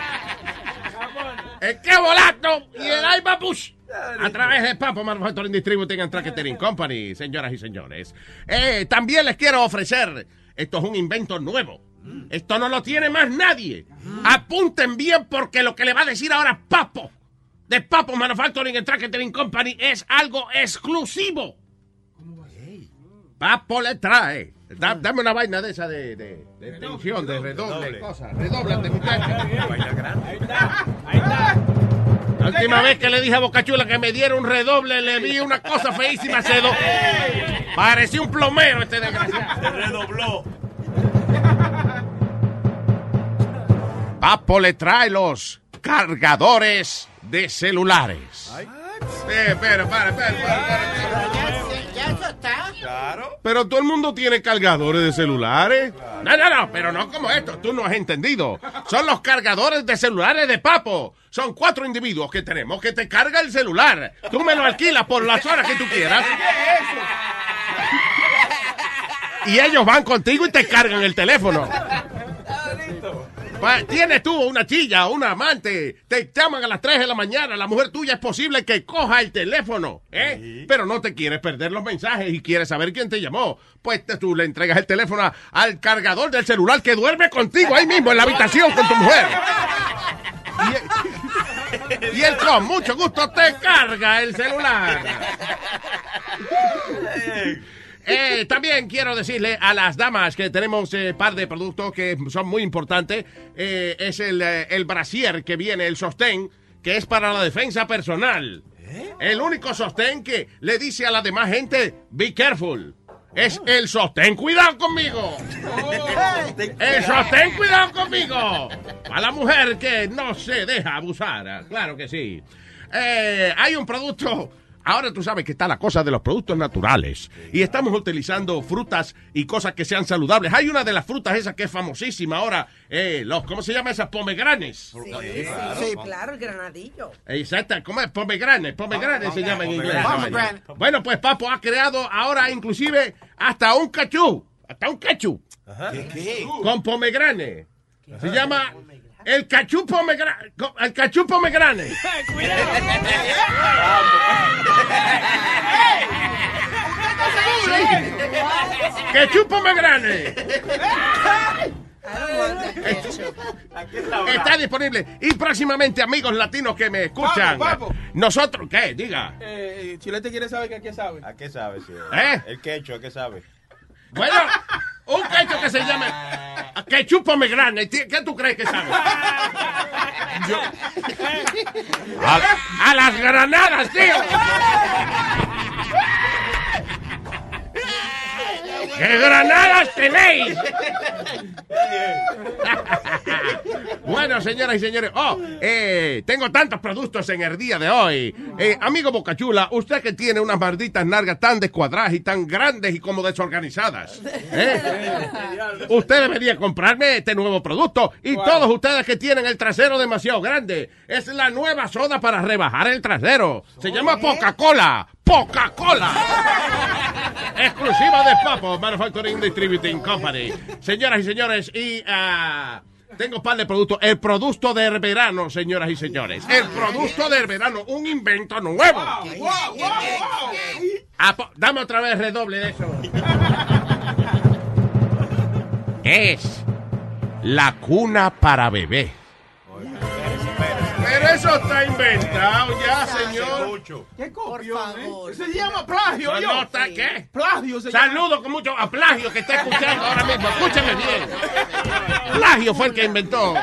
El Kevo Laptop y el iPad Push. A través de Papo Manufacturing Distributing and Tracketing Company, señoras y señores. Eh, también les quiero ofrecer, esto es un invento nuevo. Esto no lo tiene más nadie. Apunten bien porque lo que le va a decir ahora Papo de Papo Manufacturing and Tracketing Company es algo exclusivo. Papo le trae. Da- dame una vaina de esa de, de, de tensión, de redoble, cosas. Redoblate, muchachos. La última vez que le dije a Bocachula que me diera un redoble, le vi una cosa feísima. Se do... Parecía un plomero este desgraciado. Se redobló. Papo le trae los cargadores de celulares. Eh, espera, para, espera, espera, Ya eso está. Claro. Pero todo el mundo tiene cargadores de celulares. No, no, no, pero no como esto. Tú no has entendido. Son los cargadores de celulares de Papo. Son cuatro individuos que tenemos que te carga el celular. Tú me lo alquilas por las horas que tú quieras. Y ellos van contigo y te cargan el teléfono. Tienes tú una chilla, una amante, te llaman a las 3 de la mañana, la mujer tuya es posible que coja el teléfono, ¿eh? Pero no te quieres perder los mensajes y quieres saber quién te llamó. Pues tú le entregas el teléfono al cargador del celular que duerme contigo ahí mismo en la habitación con tu mujer. Y, y él con mucho gusto te carga el celular. Eh, también quiero decirle a las damas que tenemos un par de productos que son muy importantes. Eh, es el, eh, el brasier que viene, el sostén, que es para la defensa personal. El único sostén que le dice a la demás gente, be careful. Es el sostén, cuidado conmigo. El sostén, cuidado conmigo. A la mujer que no se deja abusar. Claro que sí. Eh, hay un producto. Ahora tú sabes que está la cosa de los productos naturales. Y estamos utilizando frutas y cosas que sean saludables. Hay una de las frutas esas que es famosísima ahora. eh, los, ¿Cómo se llama esas? Pomegranes. Sí, claro, el granadillo. Exacto, ¿cómo es? Pomegrane, pomegrane se llama en inglés. Pomegranate. Bueno, pues Papo ha creado ahora inclusive hasta un cachú, hasta un cachú. Con pomegrane. Se llama el cachú pomegrane. El cachú pomegrane. ¡Cachú pomegrane! Está disponible. Y próximamente, amigos latinos que me escuchan. Papo, papo. Nosotros, ¿qué? Diga. Eh, Chilete quiere saber que a qué sabe. ¿A qué sabe, sí? ¿Eh? El quecho, ¿a qué sabe? Bueno, un quecho que se llama Quechú pomegrane. ¿Qué tú crees que sabe? A, a las granadas, tío. ¿Qué granadas tenéis? bueno, señoras y señores, oh, eh, tengo tantos productos en el día de hoy. Eh, amigo Bocachula, usted que tiene unas malditas nalgas tan descuadradas y tan grandes y como desorganizadas, ¿eh? usted debería comprarme este nuevo producto. Y todos ustedes que tienen el trasero demasiado grande, es la nueva soda para rebajar el trasero. Se llama Coca-Cola. Coca-Cola. Exclusiva de Papo Manufacturing Distributing Company. Señoras y señores, y ah, tengo un par de productos. El producto del verano, señoras y señores. El producto del verano, un invento nuevo. Ah, po- dame otra vez redoble de eso. Es la cuna para bebé. Pero eso está inventado ya, señor. ¿Qué copión, eh? Se llama plagio, No, yo. no, está- ¿Qué? Plagio se llama. Saludo con mucho a Plagio que está escuchando ahora mismo. Escúcheme bien. Plagio fue el que inventó.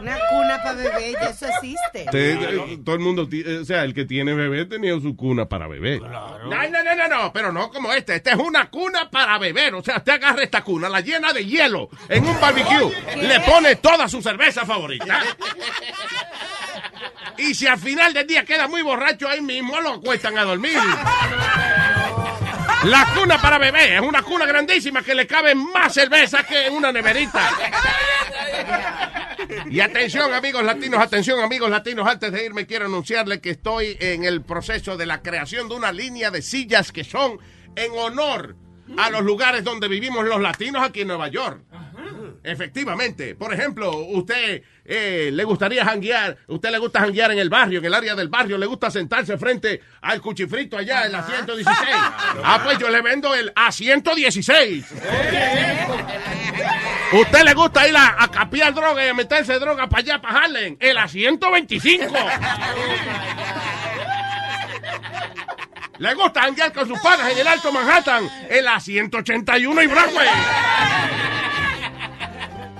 Una cuna para bebé, ya eso existe. eh, todo el mundo, ti- o sea, el que tiene bebé tenía su cuna para bebé. No, no, no, no, no, pero no como este. Esta es una cuna para beber. O sea, usted agarra esta cuna, la llena de hielo en un barbecue, le pone toda su cerveza favorita. Y si al final del día queda muy borracho ahí mismo, lo acuestan a dormir. La cuna para bebé es una cuna grandísima que le cabe más cerveza que una neverita. Y atención, amigos latinos, atención, amigos latinos. Antes de irme, quiero anunciarle que estoy en el proceso de la creación de una línea de sillas que son en honor a los lugares donde vivimos los latinos aquí en Nueva York. Efectivamente. Por ejemplo, usted eh, le gustaría janguear, usted le gusta janguear en el barrio, en el área del barrio, le gusta sentarse frente al cuchifrito allá en la 116. Ah, pues yo le vendo el A116. ¿Usted le gusta ir a, a capiar droga y a meterse droga para allá, para Harlem? El A125. ¿Le gusta janguear con sus panas en el Alto Manhattan? El A181 y Broadway.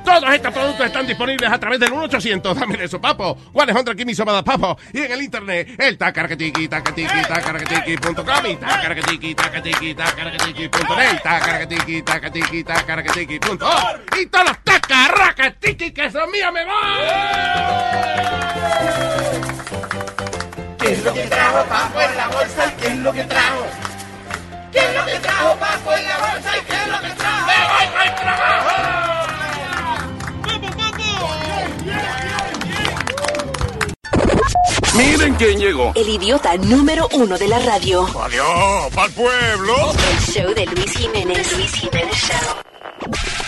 Todos estos productos están disponibles a través del 1-800. Dame eso, papo. 100 Give me some of that, papo. Y en el internet, el tacaracatiqui, tacatiqui, tacaracatiqui.com y tacaracatiqui, tacatiqui, tacaracatiqui.net, tacaracatiqui, tacatiqui, tacaracatiqui.org. Y todos los tacaracatiqui que son míos me van. ¿Qué es lo que trajo Papo en la bolsa? ¿Y qué es lo que trajo? ¿Qué es lo que trajo Papo en la bolsa? Miren quién llegó. El idiota número uno de la radio. Adiós, pa'l pueblo. El show de Luis Jiménez. Luis Jiménez Show.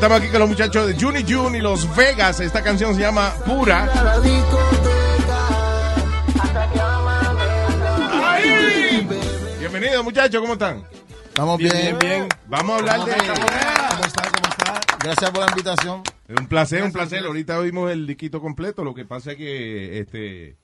Estamos aquí con los muchachos de Juni June y Los Vegas. Esta canción se llama Pura. ¡Ay! Bienvenidos, muchachos, ¿cómo están? Estamos bien, bien. Vamos a hablar de. ¿Cómo está? ¿Cómo está? Gracias por la invitación. Un placer, un placer. Ahorita oímos el diquito completo. Lo que pasa es que este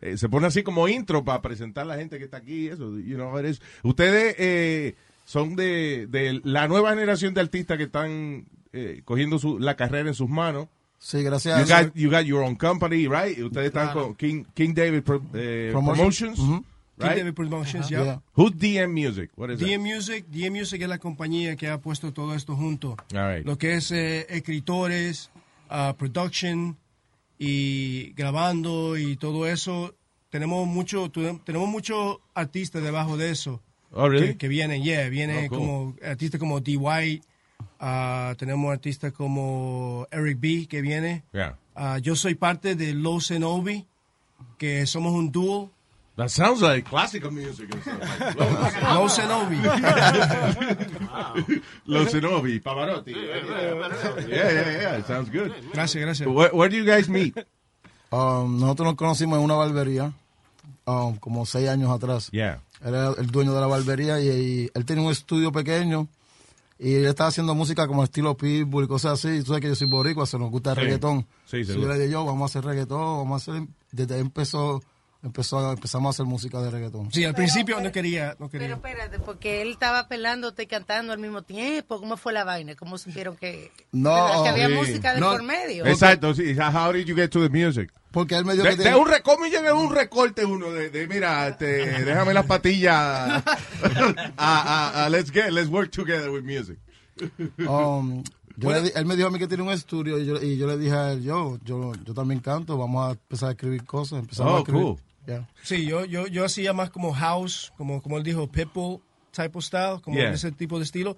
eh, se pone así como intro para presentar a la gente que está aquí. Eso, you know, Ustedes eh, son de, de la nueva generación de artistas que están eh, cogiendo su- la carrera en sus manos. Sí, gracias. You got, you got your own company, right? Ustedes están Claro. con King, King David Pro- eh, Promotions. Promotions. Ujú. right? King David Promotions, yeah. Yeah. Who's DM Music? What is that? DM Music, DM Music es la compañía que ha puesto todo esto junto. All right. Lo que es eh, escritores, ah, production y grabando y todo eso. Tenemos mucho, tenemos muchos artistas debajo de eso. Oh, really? Que, que vienen, yeah, vienen Oh, cool. como artistas como D. White. Ah, tenemos artistas como Eric B. que viene. Yeah. Ah, yo soy parte de Los Zenobi, que somos un dúo. That sounds like classical music. Like, Los Zenobi. Los Zenobi, Pavarotti. Yeah, yeah, yeah. It sounds good. Gracias, gracias. Where, where do you guys meet? Um, nosotros nos conocimos en una barbería, um, como seis años atrás. Yeah. Él era el dueño de la barbería y, y él tenía un estudio pequeño y él estaba haciendo música como estilo pitbull y cosas así. Y tú sabes que yo soy boricua, se nos gusta el Sí. reggaetón. Sí, So seguro. yo le dije yo, vamos a hacer reggaetón, vamos a hacer... Desde ahí empezó, empezó, a- empezamos a hacer música de reggaetón. Sí, al principio no quería, no quería. Pero espérate, porque él estaba pelándote y cantando al mismo tiempo. ¿Cómo fue la vaina? ¿Cómo supieron que, No, que había sí. música de No. por medio? Exacto, sí. How did you get to the music? Porque él me dio De, que de tenía- un re- ¿Cómo llega un recorte uno de, de, mira, este, déjame las patillas. a, a- a- let's get, let's work together with music. Um, yo le él me dijo a mí que tiene un estudio y yo, y yo le dije a él, yo, yo, yo también canto, vamos a empezar a escribir cosas. Empezamos Oh, a escribir. cool. Yeah. Sí, yo, yo, yo hacía más como house, como, como él dijo, Pitbull type of style, como Yeah. ese tipo de estilo.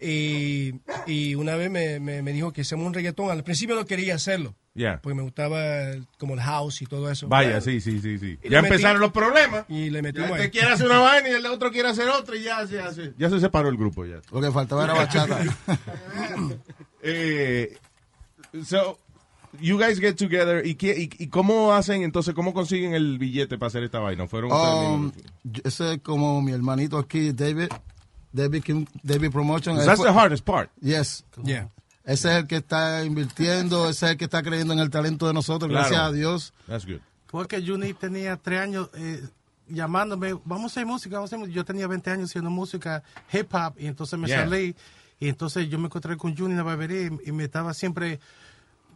Y, y una vez me, me, me dijo que hacemos un reggaetón. Al principio no quería hacerlo. Yeah. Porque me gustaba el- como el house y todo eso. Vaya, sí, sí, sí, sí. Y Ya empezaron los problemas. Y le Ya metimos este quiere hacer una vaina y el otro quiere hacer otra y ya, ya, ya, ya se separó el grupo ya. Lo que faltaba era bachata. Eh, so, you guys get together y, qué- y, y cómo hacen entonces, cómo consiguen el billete para hacer esta vaina? Fueron Um, ese es como mi hermanito aquí, David. David, Kim- David Promotion. That's fue- the hardest part. Yes. Yeah. Ese es el que está invirtiendo, ese es el que está creyendo en el talento de nosotros, Claro. gracias a Dios. That's good. Porque Juni tenía tres años eh, llamándome, vamos a hacer música, vamos a hacer música. Yo tenía 20 años haciendo música hip hop y entonces me Yeah. salí y entonces yo me encontré con Juni en la barbería y, y me estaba siempre,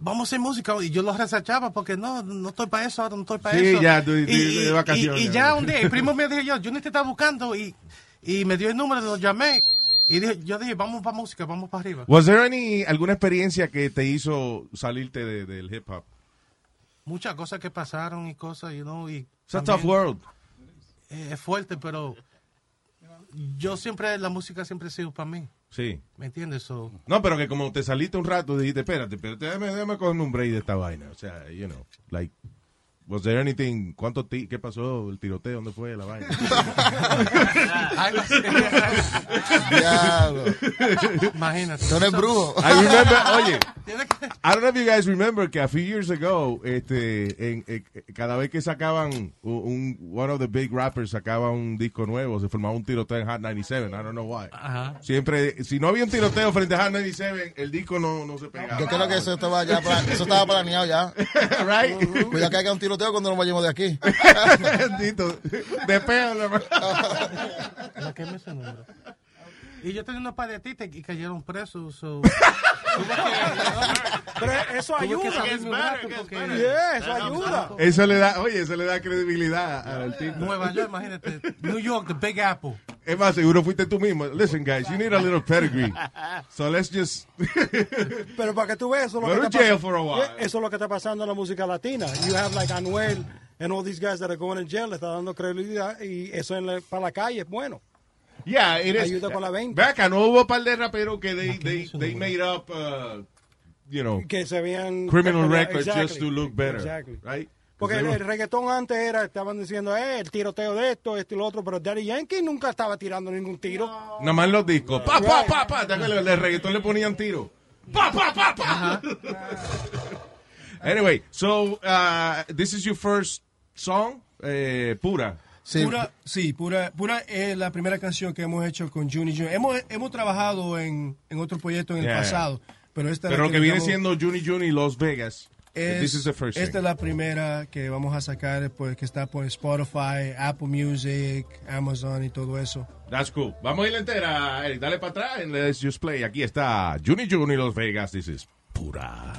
vamos a hacer música y yo lo resachaba porque no, no estoy para eso, ahora no estoy para Sí, eso. ya, tú- y, de vacaciones. y- y ya un día, el primo me dijo yo, Juni te está buscando y, y me dio el número, lo llamé y dije, yo dije, vamos para música, vamos para arriba. Was there any, alguna experiencia que te hizo salirte de- del hip hop? Muchas cosas que pasaron y cosas, you know, y It's a tough world. eh, es fuerte, pero yo siempre, la música siempre ha sido para mí. Sí. ¿Me entiendes? So, No, pero que como te saliste un rato, dijiste, espérate, espérate, déjame, déjame coger un break de esta vaina. O sea, you know, like, was there anything, cuánto, ti- qué pasó, el tiroteo, dónde fue la vaina? Diablo. Imagínate. Tú eres brujo. I remember, oye, I don't know if you guys remember que a few years ago, este, en, eh, cada vez que sacaban un, un- one of the big rappers sacaba un disco nuevo, se formaba un tiroteo en Hot 97, I don't know why. Ajá. Siempre, si no había un tiroteo frente a Hot 97, el disco no, no se pegaba. Yo creo que eso estaba ya, eso estaba planeado ya. right? Cuidado que haya un tiroteo cuando nos vayamos de aquí. Bendito. Despéjalo. la que me número. Y yo tenía unos par de artistas y cayeron presos. So, Pero eso ayuda. Yeah, eso ayuda. Eso le da, oye, eso le da credibilidad al tipo. Nueva York, imagínate. New York, the Big Apple. Es más, seguro fuiste tú mismo. Listen, guys, you need a little pedigree. So let's just... Pero para que tú veas, eso es lo Go que jail for a while. Eso es lo que está pasando en la música latina. You have like Anuel and all these guys that are going in jail, le está dando credibilidad y eso en la- para la calle es bueno. Yeah, it is. Ayuda con la venta. Ve acá, no hubo un par de raperos que they, they, they made up, uh, you know, Que se vean criminal records just to look better, Exactly. right? Porque el, el reggaetón antes era, estaban diciendo, eh, el tiroteo de esto, esto y lo otro, pero Daddy Yankee nunca estaba tirando ningún tiro. Nada más los discos. Pa, pa, pa, pa. ¿Te acuerdas? El reggaetón le ponían tiro. Pa, pa, pa, pa. Anyway, so, uh, this is your first song, eh, pura. Pura, sí, pura, pura es la primera canción que hemos hecho con Juni Junior. Hemos, hemos trabajado en, en otro proyecto en el Yeah. pasado, pero esta Pero lo que viene digamos, siendo Juni Juni Los Vegas. Es- this is the first esta es la primera que vamos a sacar, pues, que está por Spotify, Apple Music, Amazon y todo eso. That's cool. Vamos a ir entera, Eric. Dale para atrás and let's just play. Aquí está Juni Juni Los Vegas. This is pura.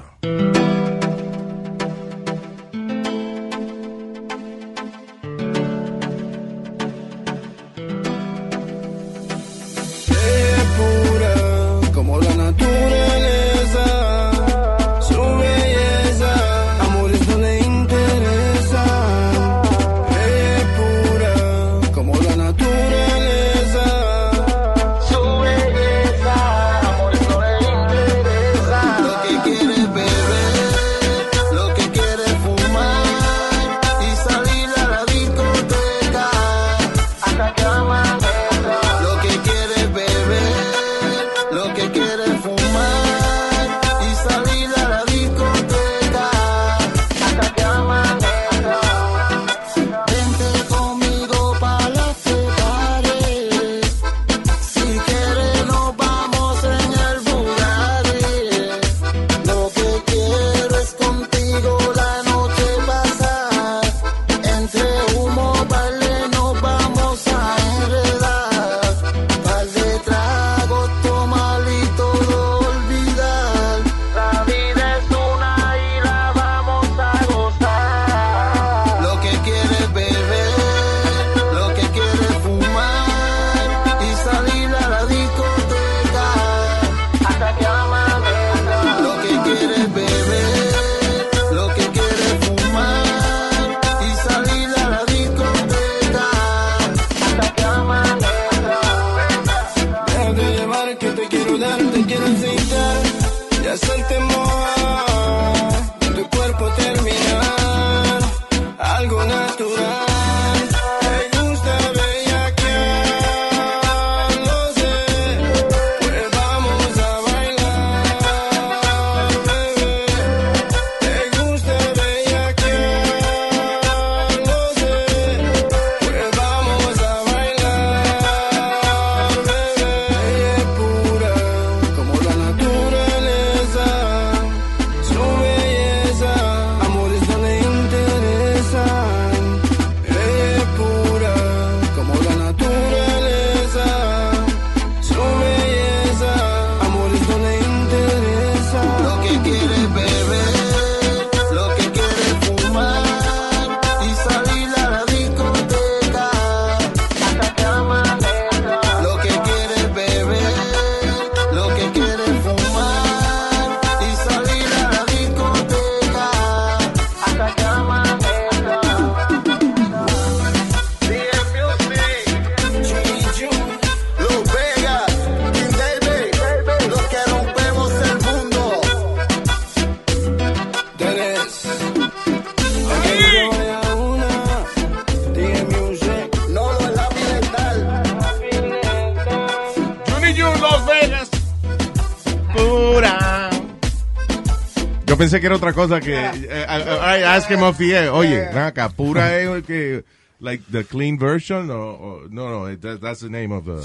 Era otra cosa que. eh, I, I asked him off the air, Oye, acá, pura es el que. Like the clean version? O, no, no, that- that's the name of the.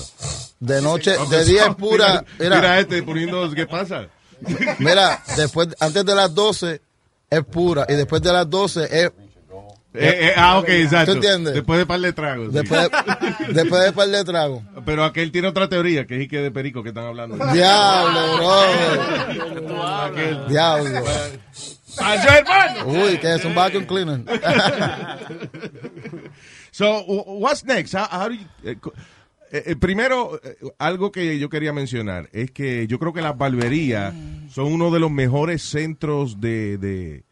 De noche, of de día es pura. Mira, Mira, este poniendo. ¿Qué pasa? mira, después, antes de las 12 es pura y después de las 12 es. Eh, eh, ah, ok, exacto. ¿Tú entiendes? Después de par de tragos. sí. Después de, después de par de tragos. Pero aquel tiene otra teoría, que es que de perico que están hablando. Diablo, bro. Aquel. Diablo. ¡Pancho, hermano! Uy, que es un vacuum cleaner. So, what's next? How, how do you- eh, eh, eh, primero, eh, algo que yo quería mencionar es que yo creo que las barberías son uno de los mejores centros de, de,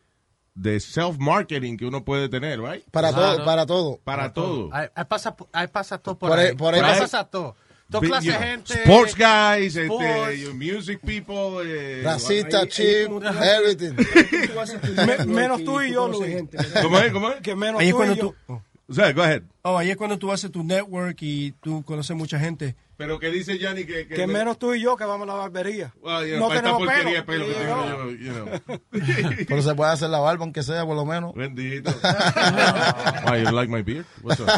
de self-marketing que uno puede tener, right? Para todo, para todo. Para todo. Ahí, ahí pasa, ahí pasa todo por, Por ahí- ahí. por ahí Ahí pasa- todo. Toda Big, clase you know, gente. Sports guys, sports. este, music people. eh, Racista, ahí- chip, everything. Me- menos tú y yo, Luis. ¿Cómo es? ¿Cómo es? Que menos Ahí tú y yo. tú, O sea, go ahead. oh, ahí es cuando tú haces tu network y tú conoces mucha gente. Pero que dice Johnny que... Que menos tú y yo que vamos a la barbería. Well, know, no para esta tenemos porquería pelo. pelo que Sí, tengo no. yo, you know. Pero se puede hacer la barba, aunque sea, por lo menos. Bendito. Why, you like my beard? What's up?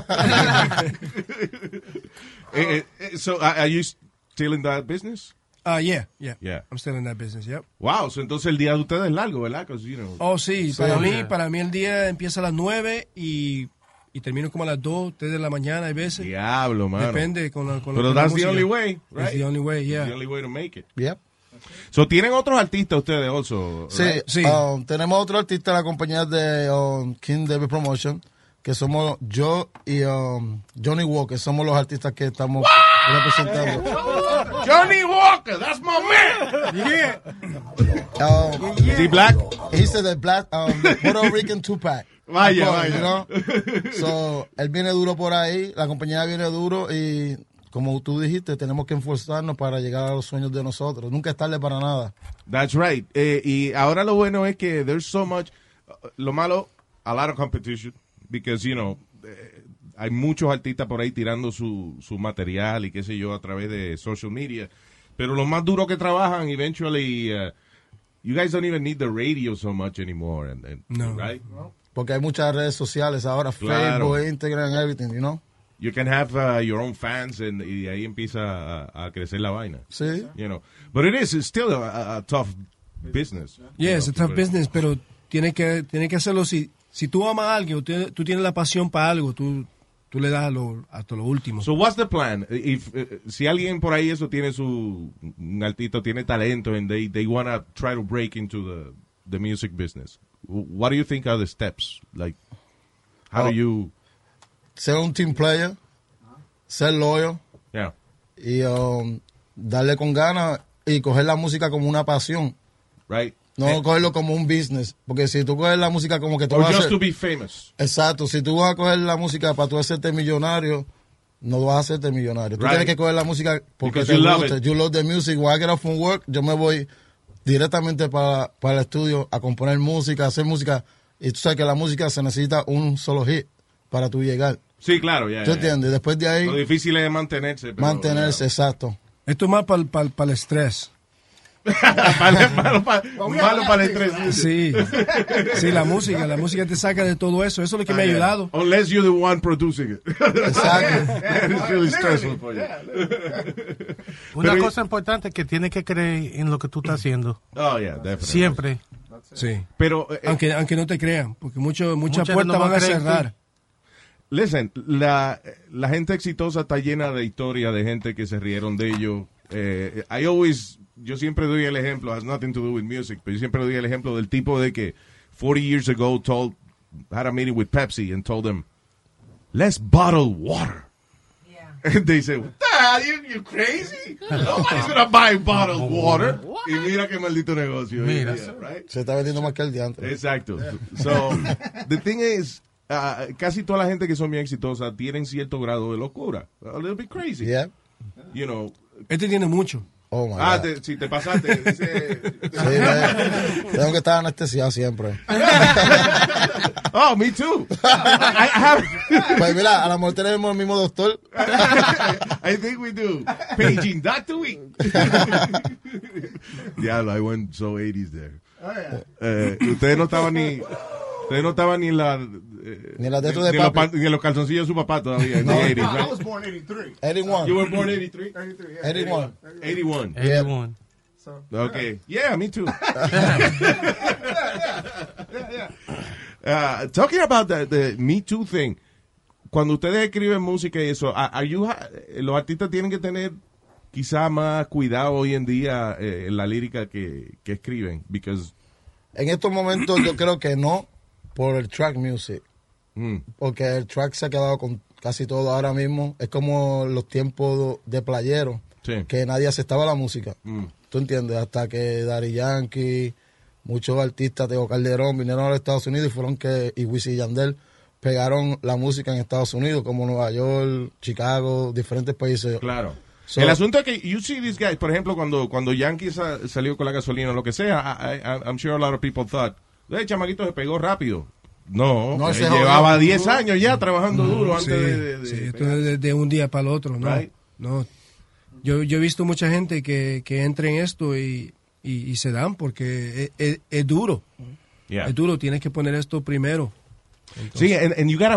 Eh, eh, so, are are you still in that business? Ah, yeah, yeah. Yeah. I'm still in that business, yep. Wow, so entonces el día de ustedes es largo, ¿verdad? 'Cause, you know, Oh, sí, para mí, Yeah. para mí el día empieza a las 9 y, y termino como a las 2, 3 de la mañana hay veces. Diablo, mano. Depende con la, con Pero that's the only way, That's right? the only way, yeah. the only way to make it. Yep. So, ¿tienen otros artistas ustedes also? Sí, right? um, tenemos otro artista de la compañía de um, King David Promotion, que somos yo y um, Johnny Walker, somos los artistas que estamos representando. Johnny Walker, that's my man. Yeah. Um, Is he black? He's the black um, Puerto Rican Tupac. Vaya, You vaya. know? So, él viene duro por ahí, la compañía viene duro y como tú dijiste, tenemos que esforzarnos para llegar a los sueños de nosotros. Nunca es tarde para nada. That's right. Eh, y ahora lo bueno es que there's so much. lo malo, a lot of competition. Because, you know, eh, hay muchos artistas por ahí tirando su, su material y qué sé yo a través de social media. Pero los más duros que trabajan, eventually, uh, you guys don't even need the radio so much anymore. And, and- No. Right? Porque hay muchas redes sociales ahora, Claro. Facebook, Instagram, everything, you know? You can have uh, your own fans and, y ahí empieza a, a crecer la vaina. Sí. You know. But it is, it's still a, a- a tough business. Yeah, it's a know, tough pero- business, pero tiene que, tiene que hacerlo si, si tú amas a alguien o tú, tú tienes la pasión para algo, tú, tú le das a lo, hasta lo último. So what's the plan? If, eh, si alguien por ahí eso tiene su un artista tiene talento and they they want to try to break into the the music business. What do you think are the steps? Like how Oh. do you Ser un team player, ser loyal yeah. y um, darle con ganas y coger la música como una pasión. Right? No Eh, cogerlo como un business. Porque si tú coges la música como que tú or vas a just hacer- to be famous. Exacto, si tú vas a coger la música para tú hacerte millonario, no vas a hacerte millonario. Tú Right. tienes que coger la música porque Because te you love gusta. it. You love the music. When I get off from work, yo me voy directamente para, para el estudio a componer música, a hacer música. Y tú sabes que la música se necesita un solo hit. para tú llegar. Sí, claro, ya. ¿Tú ya, entiendes? Después de ya. ahí, Lo difícil es mantenerse. pero- mantenerse, exacto. Esto es más para el estrés. malo para el estrés. Sí, sí, la música, la música te saca de todo eso. Eso es lo que me ha Ah, yeah. ayudado. Unless you're the one producing it. Exacto. It's really stressful for you. Una Pero- cosa importante es que tienes que creer en lo que tú estás haciendo. Oh, yeah, definitely. Siempre. Sí. Pero, eh, aunque, aunque no te crean, porque mucho, muchas puertas no van a cerrar. Listen, la, la gente exitosa está llena de historia de gente que se rieron de ellos. Eh, I always, yo siempre doy el ejemplo, has nothing to do with music, pero yo siempre doy el ejemplo del tipo de que 40 years ago told, had a meeting with Pepsi and told them, let's bottle water. And they say, what the hell, you, you crazy? Nobody's gonna buy bottled water. Y mira qué maldito negocio. Mira. día, right? Se está vendiendo más que el diantre. Exacto. So, the thing is, uh, casi toda la gente que son bien exitosas tienen cierto grado de locura. A little bit crazy. Yeah. You know. Este tiene mucho. Oh my Ah, God. te- si te pasaste. dice- Sí, tengo que estar anestesiado siempre. oh, me too. Pues mira, a la mejor tenemos el mismo doctor. I think we do. Paging Dr. Week. yeah, I went so 80s there. Eh, ustedes no estaban ni. Ustedes no estaban ni en la. eh, Ni la de los calzoncillos de su papá todavía. No. the 80s, I right? was born 83. 81. You were born 83? 81. 81. 81. Okay. Yeah, me too. Uh, talking about the, the Me Too thing. Cuando ustedes escriben música y eso, are- you los artistas tienen que tener quizá más cuidado hoy en día eh, en la lírica que, que escriben. Because, En estos momentos yo creo que no por el track music. mm, Porque el track se ha quedado con casi todo ahora mismo. Es como los tiempos de playero. Sí. Que nadie aceptaba la música. mm, ¿Tú entiendes? Hasta que Daddy Yankee, muchos artistas, Teo Calderón, vinieron a los Estados Unidos y fueron que, y Wisin Yandel pegaron la música en Estados Unidos, como Nueva York, Chicago, diferentes países. Claro. So- el asunto es que you see these guys, por ejemplo, cuando, cuando Yankee sa- salió con la gasolina o lo que sea, I, I- I'm sure a lot of people thought, el chamaquito se pegó rápido. No, se llevaba 10 años ya trabajando duro Sí, antes de, de- de- sí, esto es de, de un día para el otro, ¿no? Right. no. Yo, yo he visto mucha gente que, que entra en esto y, y, y se dan porque es, es- es duro. Yeah. Es duro, tienes que poner esto primero. Sí, and, and you gotta,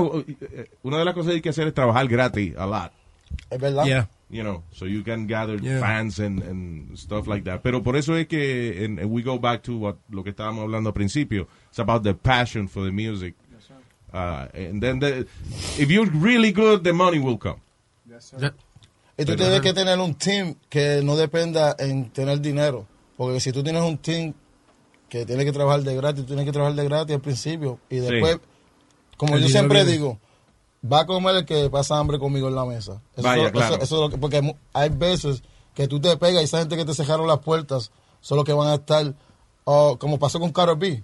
eh, una de las cosas que hay que hacer es trabajar gratis a lot. Es verdad. Yeah. You know, so you can gather Yeah. fans and, and stuff like that. Pero por eso es que, and, and we go back to what, lo que estábamos hablando al principio. It's about the passion for the music. Uh, and then the, if you're really good, the money will come. Y tú Pero- tienes que tener un team que no dependa en tener dinero. Porque si tú tienes un team que tiene que trabajar de gratis, tú tienes que trabajar de gratis al principio. Y después, como El yo siempre viene. digo, va a comer el que pasa hambre conmigo en la mesa. Eso, Vaya, eso- claro. eso es lo que- porque hay veces que tú te pegas y esa gente que te cerraron las puertas son los que van a estar, oh, como pasó con Karol B.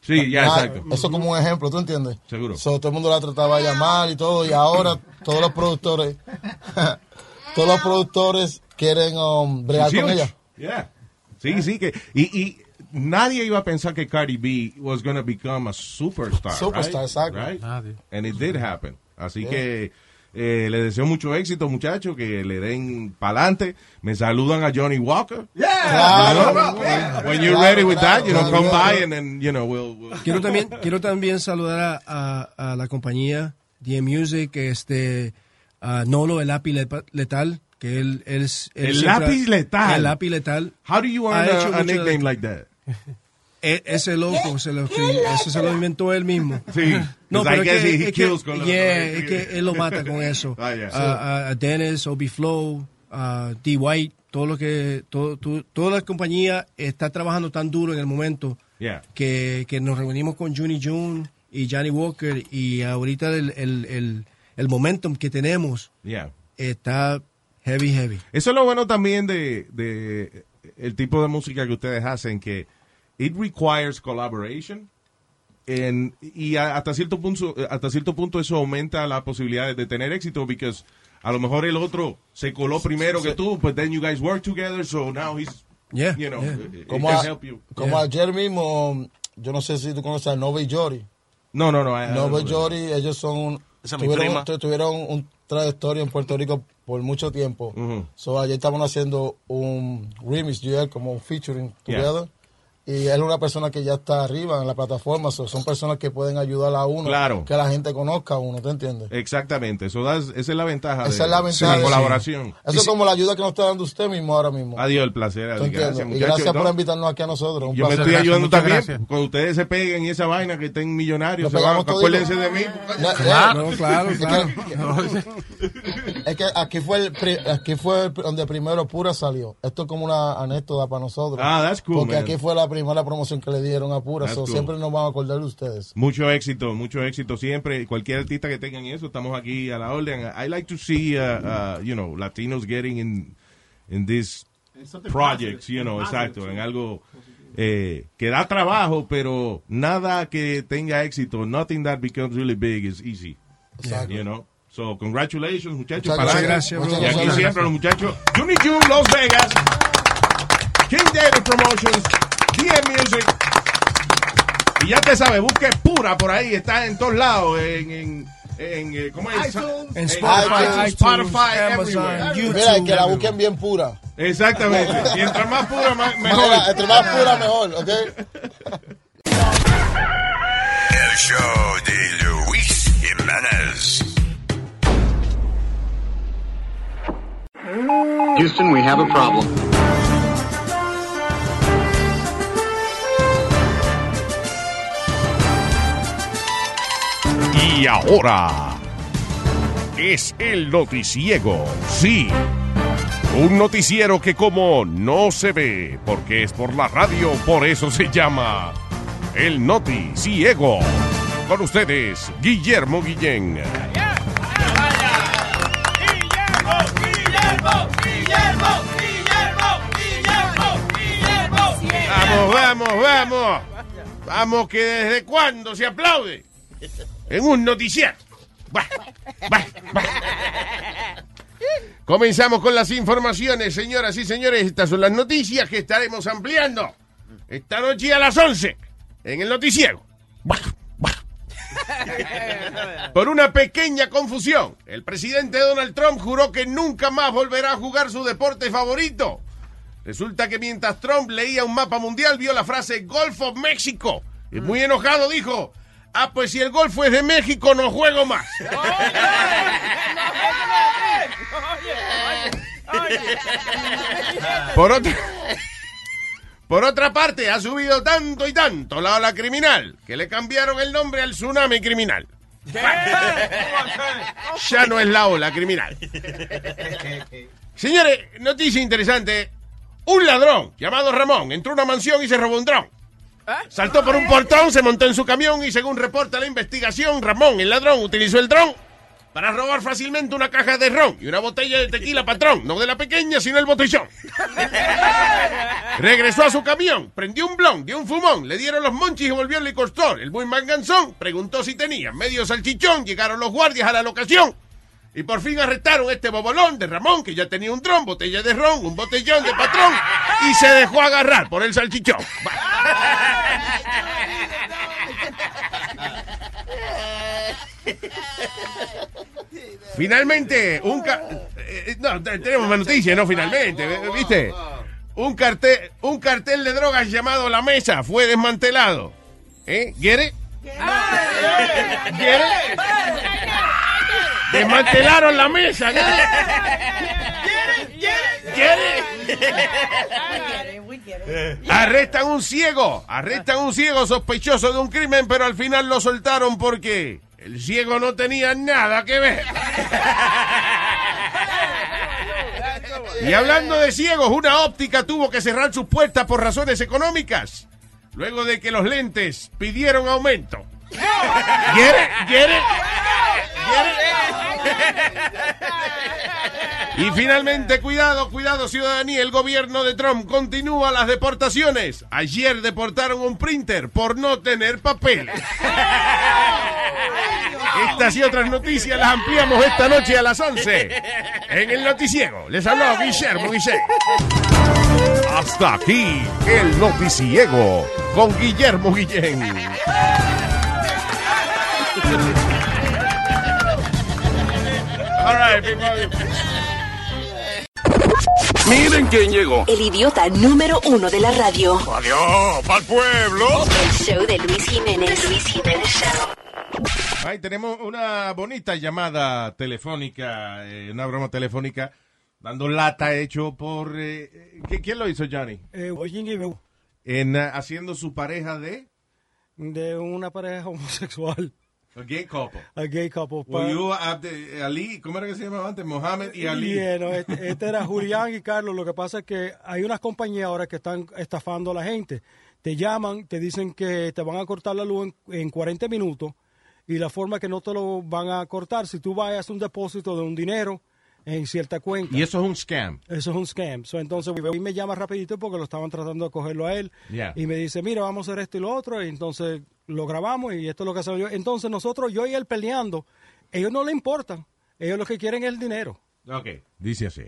Sí, ya, Ah, exacto. Eso como un ejemplo, ¿tú entiendes? Seguro. So, todo el mundo la trataba de llamar y todo, y ahora todos los productores, todos los productores quieren um, bregar con ella. Yeah. Sí, sí, que, y, y nadie iba a pensar que Cardi B was going to become a superstar. Superstar, right? exacto. Right? Nadie. And it did happen. Así Yeah. que eh, le deseo mucho éxito, muchachos, que le den pa'lante. Me saludan a Johnny Walker. Claro. You know, When you're ready with that, you know, come by and then, you know, we'll... we'll- Quiero también, quiero también saludar a, a- a la compañía DM Music, este, a Nolo, el lápiz letal, que él, él, es- él El siempre- lápiz letal. El lápiz letal. How do you earn a, a nickname like that? E- ese loco, se lo, eso se lo inventó él mismo. Sí, No, pero es que, he- he es que- yeah, es que él lo mata con eso. Ah, yeah. A- a, a Dennis, Obi Flow, a D. White, todo lo que, todo, todo- toda la compañía está trabajando tan duro en el momento Yeah. que, que nos reunimos con Juni June y Johnny Walker y ahorita el, el, el, el momentum que tenemos Yeah. está heavy, heavy. Eso es lo bueno también de, de el tipo de música que ustedes hacen, que it requires collaboration. En- y a- hasta cierto punto hasta cierto punto eso aumenta la posibilidad de tener éxito porque a lo mejor el otro se coló primero que tú but then you guys work together so now he's Yeah, you know yeah. Como, can a- help you. como ayer mismo, yo no sé si tú conoces a Nova y Jory. no no no I- Nova y know. Jory, ellos son Esa tuvieron, tuvieron un trayectoria en Puerto Rico por mucho tiempo. So, ayer estaban haciendo un remix, duet, como un featuring Yeah. together. Y él es una persona que ya está arriba en la plataforma. so, son personas que pueden ayudar a uno. Claro. Que la gente conozca a uno, ¿te entiendes? Exactamente. Eso das- esa es la ventaja Esa de, es la ventaja. la colaboración. Eso es como la ayuda que nos está dando usted mismo ahora mismo. Adiós, el placer. ¿Te entiendes? Gracias, y gracias por No, invitarnos aquí a nosotros. Un Yo me estoy ayudando Muchas también. gracias. Cuando ustedes se peguen esa vaina que estén millonarios, se van, acuérdense de mí. No, Claro, claro, es que- claro. Es que aquí fue el pri- aquí fue el- donde primero Pura salió. Esto es como una anécdota para nosotros. Ah, that's cool, Porque man. aquí fue la primera promoción que le dieron a Pura. So. Siempre nos vamos a acordar de ustedes. Mucho éxito, mucho éxito siempre. Cualquier artista que tengan eso, estamos aquí a la orden. I like to see, uh, uh, you know, Latinos getting in, in these projects, you know, exacto, en algo eh, que da trabajo, pero nada que tenga éxito. Nothing that becomes really big is easy. Exacto. You know. So, congratulations, muchachos. Muchas para gracias, muchas Y aquí gracias. siempre los muchachos. Juni June, Las Vegas. King David Promotions. DM Music. Y ya te sabes, busque pura por ahí, está en todos lados, en, en, en eh, ¿cómo es? iTunes. En Spotify, Spotify, Amazon, everywhere. YouTube. Mira, que la busquen bien pura. Exactamente. Mientras más pura, más, mejor. Mira, entre más pura, mejor, ¿ok? El show de Luis Jiménez. Houston, we have a problem. Y ahora es el noticiego. Sí. Un noticiero que como no se ve, porque es por la radio, por eso se llama El Noticiego. Con ustedes, Guillermo Guillén. Vamos, vamos, vamos. Vamos, que desde cuándo se aplaude en un noticiero. Bah, bah. Comenzamos con las informaciones, señoras y señores. Estas son las noticias que estaremos ampliando esta noche a las 11 en el noticiero. Por una pequeña confusión, el presidente Donald Trump juró que nunca más volverá a jugar su deporte favorito. Resulta que mientras Trump leía un mapa mundial, vio la frase Golf of México. Y muy enojado dijo, ah, pues si el golfo es de México, no juego más. Por otra, por otra parte, ha subido tanto y tanto la ola criminal que le cambiaron el nombre al tsunami criminal. Ya no es la ola criminal. Señores, noticia interesante. Un ladrón llamado Ramón entró a una mansión y se robó un dron. Saltó por un portón, se montó en su camión y según reporta la investigación, Ramón, el ladrón, utilizó el dron para robar fácilmente una caja de ron y una botella de tequila patrón, no de la pequeña, sino el botellón. Regresó a su camión, prendió un blon, dio un fumón, le dieron los monchis y volvió al licor store. El muy manganzón preguntó si tenía medio salchichón, llegaron los guardias a la locación. Y por fin arrestaron a este bobolón de Ramón, que ya tenía un dron, botella de ron, un botellón de patrón, y se dejó agarrar por el salchichón. Finalmente, un eh, no, te- tenemos más noticias, no finalmente, ¿viste? Un cartel, un cartel de drogas llamado La Mesa fue desmantelado. ¿Eh? ¿Quiere? ¿Quiere? Desmantelaron la mesa. Arrestan un ciego, arrestan un ciego sospechoso de un crimen, pero al final lo soltaron porque el ciego no tenía nada que ver. Y hablando de ciegos, una óptica tuvo que cerrar sus puertas por razones económicas, luego de que los lentes pidieron aumento. ¿Quiere? ¿Quiere? Y finalmente, cuidado, cuidado, ciudadanía, el gobierno de Trump continúa las deportaciones. Ayer deportaron un printer por no tener papeles. Estas y otras noticias las ampliamos esta noche a las 11 en el noticiero. Les habló Guillermo Guillén. Hasta aquí el noticiego con Guillermo Guillén. All right, people. Miren quién llegó. El idiota número uno de la radio. Adiós, pa'l pueblo. El show de Luis Jiménez. Luis Jiménez Show. Ahí tenemos una bonita llamada telefónica, eh, una broma telefónica, dando lata hecho por... eh, eh, ¿qui- ¿Quién lo hizo, Johnny? Eh, En, eh, haciendo su pareja de... de una pareja homosexual, A gay couple. a gay couple. You Abde- Ali, ¿cómo era que se llamaba antes? Mohammed y Ali. Yeah, no, este, este era Julián y Carlos. Lo que pasa es que hay unas compañías ahora que están estafando a la gente. Te llaman, te dicen que te van a cortar la luz en, en 40 minutos y la forma que no te lo van a cortar, si tú vayas a un depósito de un dinero en cierta cuenta. Y eso es un scam. Eso es un scam. So, entonces, y me llama rapidito porque lo estaban tratando de cogerlo a él. Yeah. Y me dice, mira, vamos a hacer esto y lo otro. Y entonces lo grabamos y esto es lo que hacemos yo. Entonces nosotros, yo y él peleando, ellos no le importan. Ellos lo que quieren es el dinero. Ok, dice así.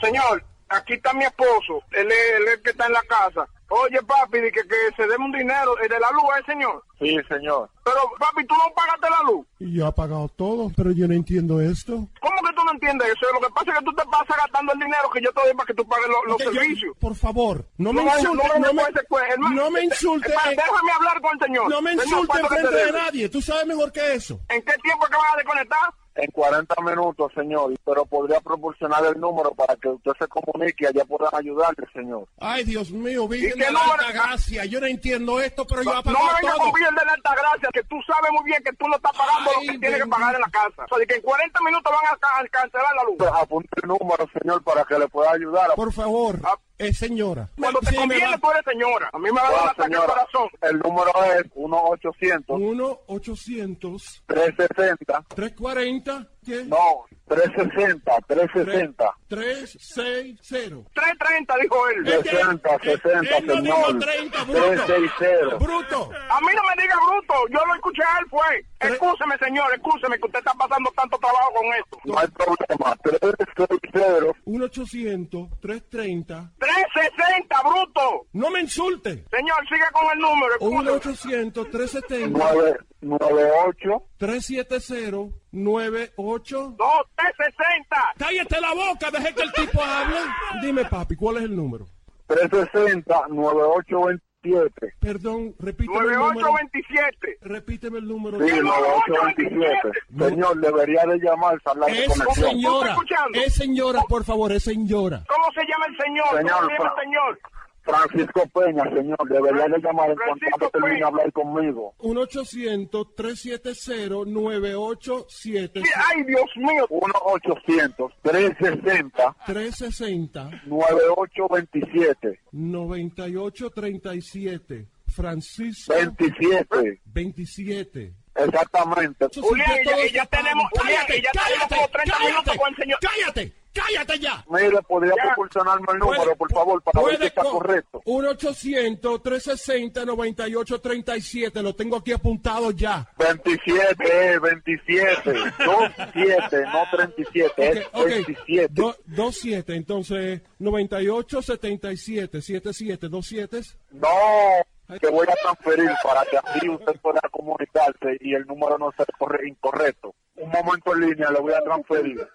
Señor, aquí está mi esposo, él es, él es el que está en la casa. Oye, papi, que, que se deme un dinero, el de la luz, ¿eh, señor? Sí, señor. Pero, papi, tú no pagaste la luz. Y yo he pagado todo, pero yo no entiendo esto. ¿Cómo que tú no entiendes eso? Lo que pasa es que tú te pasas gastando el dinero que yo te doy para que tú pagues lo- los yo- servicios. por favor, no me No, no, no, me, no me insulte. Eh, déjame hablar con el señor. No me Señor, insulte ¿cuánto que te enfrente de nadie. Tú sabes mejor que eso. ¿En qué tiempo es que van a desconectar? En 40 minutos, señor. Pero podría proporcionar el número para que usted se comunique y allá puedan ayudarle, señor. Ay, Dios mío, Virgen ¿Y qué de la número? Alta Gracia. Yo no entiendo esto, pero yo he No me vengas todo. con bien de la alta gracia, que tú sabes muy bien que tú no estás pagando lo que tienes que pagar en la casa. O sea, de que en 40 minutos van a, ca- a cancelar la luz. Apunte el número, señor, para que le pueda ayudar. Por favor, es señora. Cuando te Sí, conviene, va- tú eres señora. A mí me va a dar un ataque al señora, corazón. El número es 1-800. 1-800. 360. 340. ¿Qué? No, 360, 360. 360. 330, dijo él. 60, 60, él no dijo señor. 30, bruto. 360. Bruto. A mí no me diga bruto. Yo lo escuché a él, fue. Excúseme, señor, excúseme que usted está pasando tanto trabajo con esto. No hay problema. 360. 1-800-330. 360, bruto. No me insulte. Señor, siga con el número. excúseme. 1-800-370. 98. 370. 98. No, 360. Cállate la boca, deje que el tipo hable. Dime, papi, ¿cuál es el número? 360-9827. Perdón, repíteme el número. 9827. Repíteme el número. Sí, 9827. Señor, debería de llamar al Es señora. Es señora, por favor, es señora. ¿Cómo se llama el señor? Señor, ¿Cómo se llama el señor? Francisco Peña, señor, debería de llamar en cuanto termine a hablar conmigo. 1-800-370-987. Ay, Dios mío. 1-800-360. 360. 9827. 9837. Francisco. 27. 27. Exactamente. Julián, y ya, y ya tenemos, Julián, y ya tenemos como 30 minutos con el señor. ¡Cállate! ¡Cállate ya! Mire, podría proporcionarme el número, por favor, para ver si está correcto. 1-800-360-9837. Lo tengo aquí apuntado ya. 27, eh, 27. 27, no 37, es 27. 27, entonces 98, 77, 77, 27. No, que voy a transferir para que así usted pueda comunicarse y el número no sea corre- incorrecto. Un momento en línea, le voy a transferir.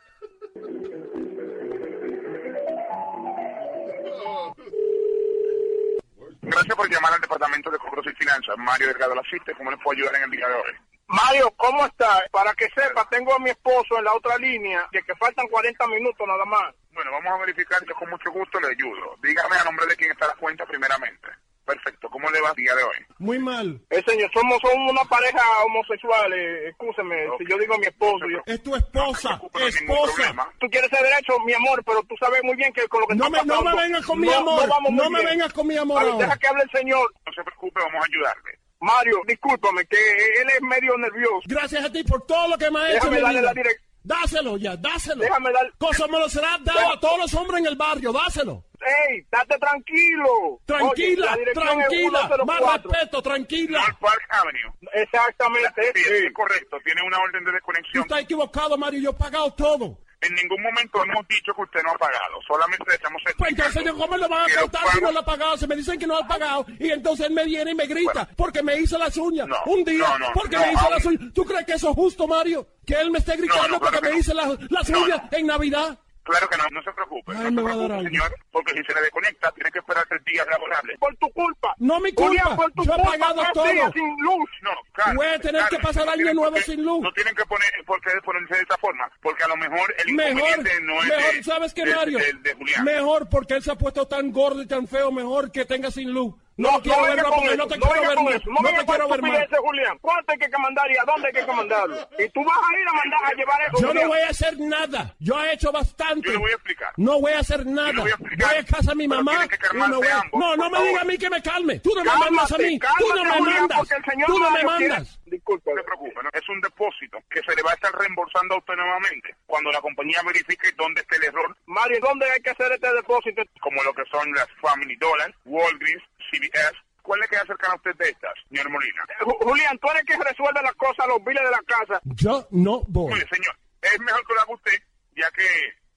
Gracias por llamar al Departamento de Cobros y Finanzas. Mario Delgado la asiste. ¿Cómo le puedo ayudar en el día de hoy? Mario, ¿cómo está? Para que sepa, tengo a mi esposo en la otra línea, que, que faltan 40 minutos nada más. Bueno, vamos a verificar. Yo con mucho gusto le ayudo. Dígame a nombre de quién está la cuenta primeramente. Perfecto. ¿Cómo le va el día de hoy? Muy mal. Eh, señor, somos, somos una pareja homosexual, eh, escúcheme, si yo digo mi esposo. Yo... Es tu esposa, esposa. Tú quieres ser derecho, mi amor, pero tú sabes muy bien que con lo que No está me- no pasando, me vengas con mi no- amor, No, no me bien. vengas con mi amor ver. Deja que hable el señor. No se preocupe, vamos a ayudarle. Mario, discúlpame, que él es medio nervioso. Gracias a ti por todo lo que me has hecho. Déjame darle vida. la direc- Dáselo ya, dáselo. Déjame dar- Cosa me lo será dado a todos los hombres en el barrio, dáselo. ¡Ey, date tranquilo! Tranquila, Oye, tranquila, más 104. respeto, tranquila. North Park Avenue. Exactamente. Sí, eso es correcto. Tiene una orden de Tú desconexión. estás equivocado, Mario, yo he pagado todo. En ningún momento hemos dicho que usted no ha pagado. Solamente le estamos Pues entonces, ¿cómo lo van a contar si no lo ha pagado? Se me dicen que no lo ha pagado y entonces él me viene y me grita porque me hizo las uñas. Un día, no, no, porque no, me hizo las uñas. ¿Tú crees que eso es justo, Mario? Que él me esté gritando no, porque me no. hice las, las No, uñas en Navidad. Claro que no, no se preocupe. Ay, no se preocupe, señor, porque si se le desconecta, tiene que esperar tres días laborables. Por tu culpa. No mi culpa. Julián, por tu Yo he pagado todo. sin luz. No, claro. Voy a tener que pasar no año nuevo sin luz. No tienen que poner, por qué ponerse de esa forma, porque a lo mejor el Mejor, inconveniente no es mejor, de, ¿sabes qué, de- Mario? de- de Julián. Mejor porque él se ha puesto tan gordo y tan feo, mejor que tenga sin luz. No, No, quiero no ver venga más con eso, no te quiero ver con más. eso, no te con quiero ver más. Julián. ¿Cuánto hay que mandar y a dónde hay que mandarlo? Y tú vas a ir a mandar a llevar eso. Yo no voy a hacer nada. Yo he hecho bastante. Yo le voy a explicar. No voy a hacer nada. voy a explicar. Voy a casa a mi mamá. y no, voy a- ambos, no, no me favor. diga a mí que me calme. Tú no me mandas a mí. Tú no me mandas. Tú no me mandas. Disculpa. No se preocupe, ¿no? es un depósito que se le va a estar reembolsando a usted nuevamente cuando la compañía verifique dónde está el error, Mario, ¿dónde hay que hacer este depósito? como lo que son las Family Dollar, Walgreens, CVS. ¿Cuál le queda cercana a usted de estas, señor Molina? Ju- Julián, tú eres que resuelve las cosas, los biles de la casa. Yo no voy. Mire, señor, es mejor que lo haga usted, ya que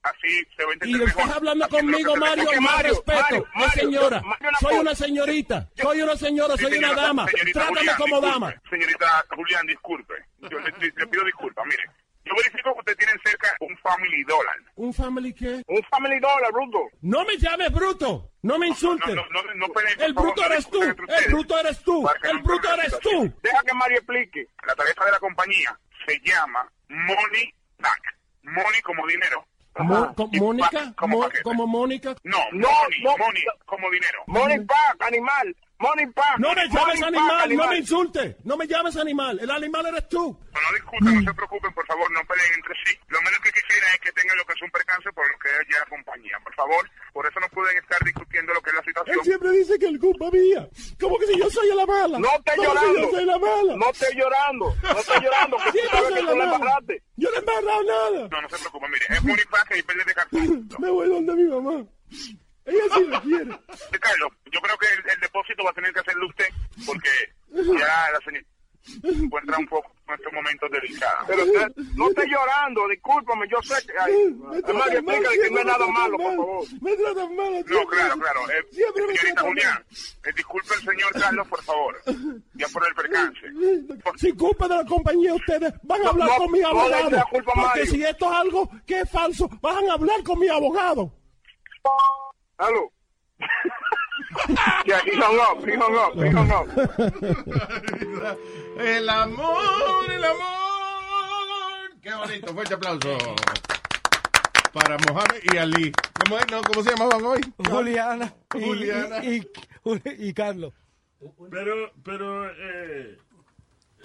así se va a Y entender estás mejor. hablando haciendo lo que conmigo, Mario, más Mario, respeto. Mario, Mario, señora. Mario, una Soy una señorita. Soy una señora, soy una señora- dama. señorita Trátame Julián, como disculpe. dama. Señorita Julián, disculpe. Yo le, le pido disculpas. Mire, yo verifico que usted tiene cerca un Family Dollar. ¿Un family qué? Un family dollar, bruto. No me llames bruto. No me insultes. No, no, no, no peleen, por El bruto eres tú. El bruto eres tú. El no bruto eres tú. Deja que Mario explique. La tarjeta de la compañía se llama Money Back. Money como dinero. Mo- Mónica, como como Mónica. No, No, money, no. money como dinero. Money back, animal. Back. No me llames animal, no me insultes. No me llames animal. El animal eres tú. No, no discutan, no se preocupen, por favor, no peleen entre sí. Lo menos que quisiera es que tengan lo que es un percance por lo que es ya compañía. Por favor, por eso no pueden estar discutiendo lo que es la Él situación. siempre dice que el culpa mía. Como que si yo soy la mala. No estés Como si llorando. yo soy la mala. No estés llorando. No estés llorando. Que tú sabes que la tú embarraste. Yo no he embarrado nada. No, no se preocupen, mire, es Money Back y verde de cartón. Me voy donde mi mamá. Ella sí lo quiere. Eh, Carlos, yo creo que el, el depósito va a tener que hacerlo usted, porque ya la señora se encuentra un poco en estos momentos. Pero usted, no estés llorando, discúlpame, yo sé que... Ay, tratan mal, explícale que no es nada malo, por favor. Me tratan mal. No, claro, claro. Eh, Siempre me señorita Julián, eh, disculpe el señor Carlos, por favor, ya por el percance. Sin culpa de la compañía, ustedes van a No, hablar no, con mi abogado. culpa porque Mario. si esto es algo que es falso, van a hablar con mi abogado. Aló. Yeah, he hung up, he hung up, he hung up. El amor, el amor. Qué bonito. Fuerte aplauso. Para Mohamed y Ali. ¿Cómo, es? No, ¿Cómo se llamaban hoy? Juliana y, Juliana. y, y- y Carlos. Pero, pero, eh,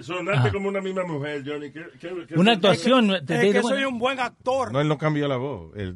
sonaste como una misma mujer, Johnny. ¿Qué, qué- qué- Una actuación. te- Es te- que soy un buen actor. No, él no cambió la voz. Él-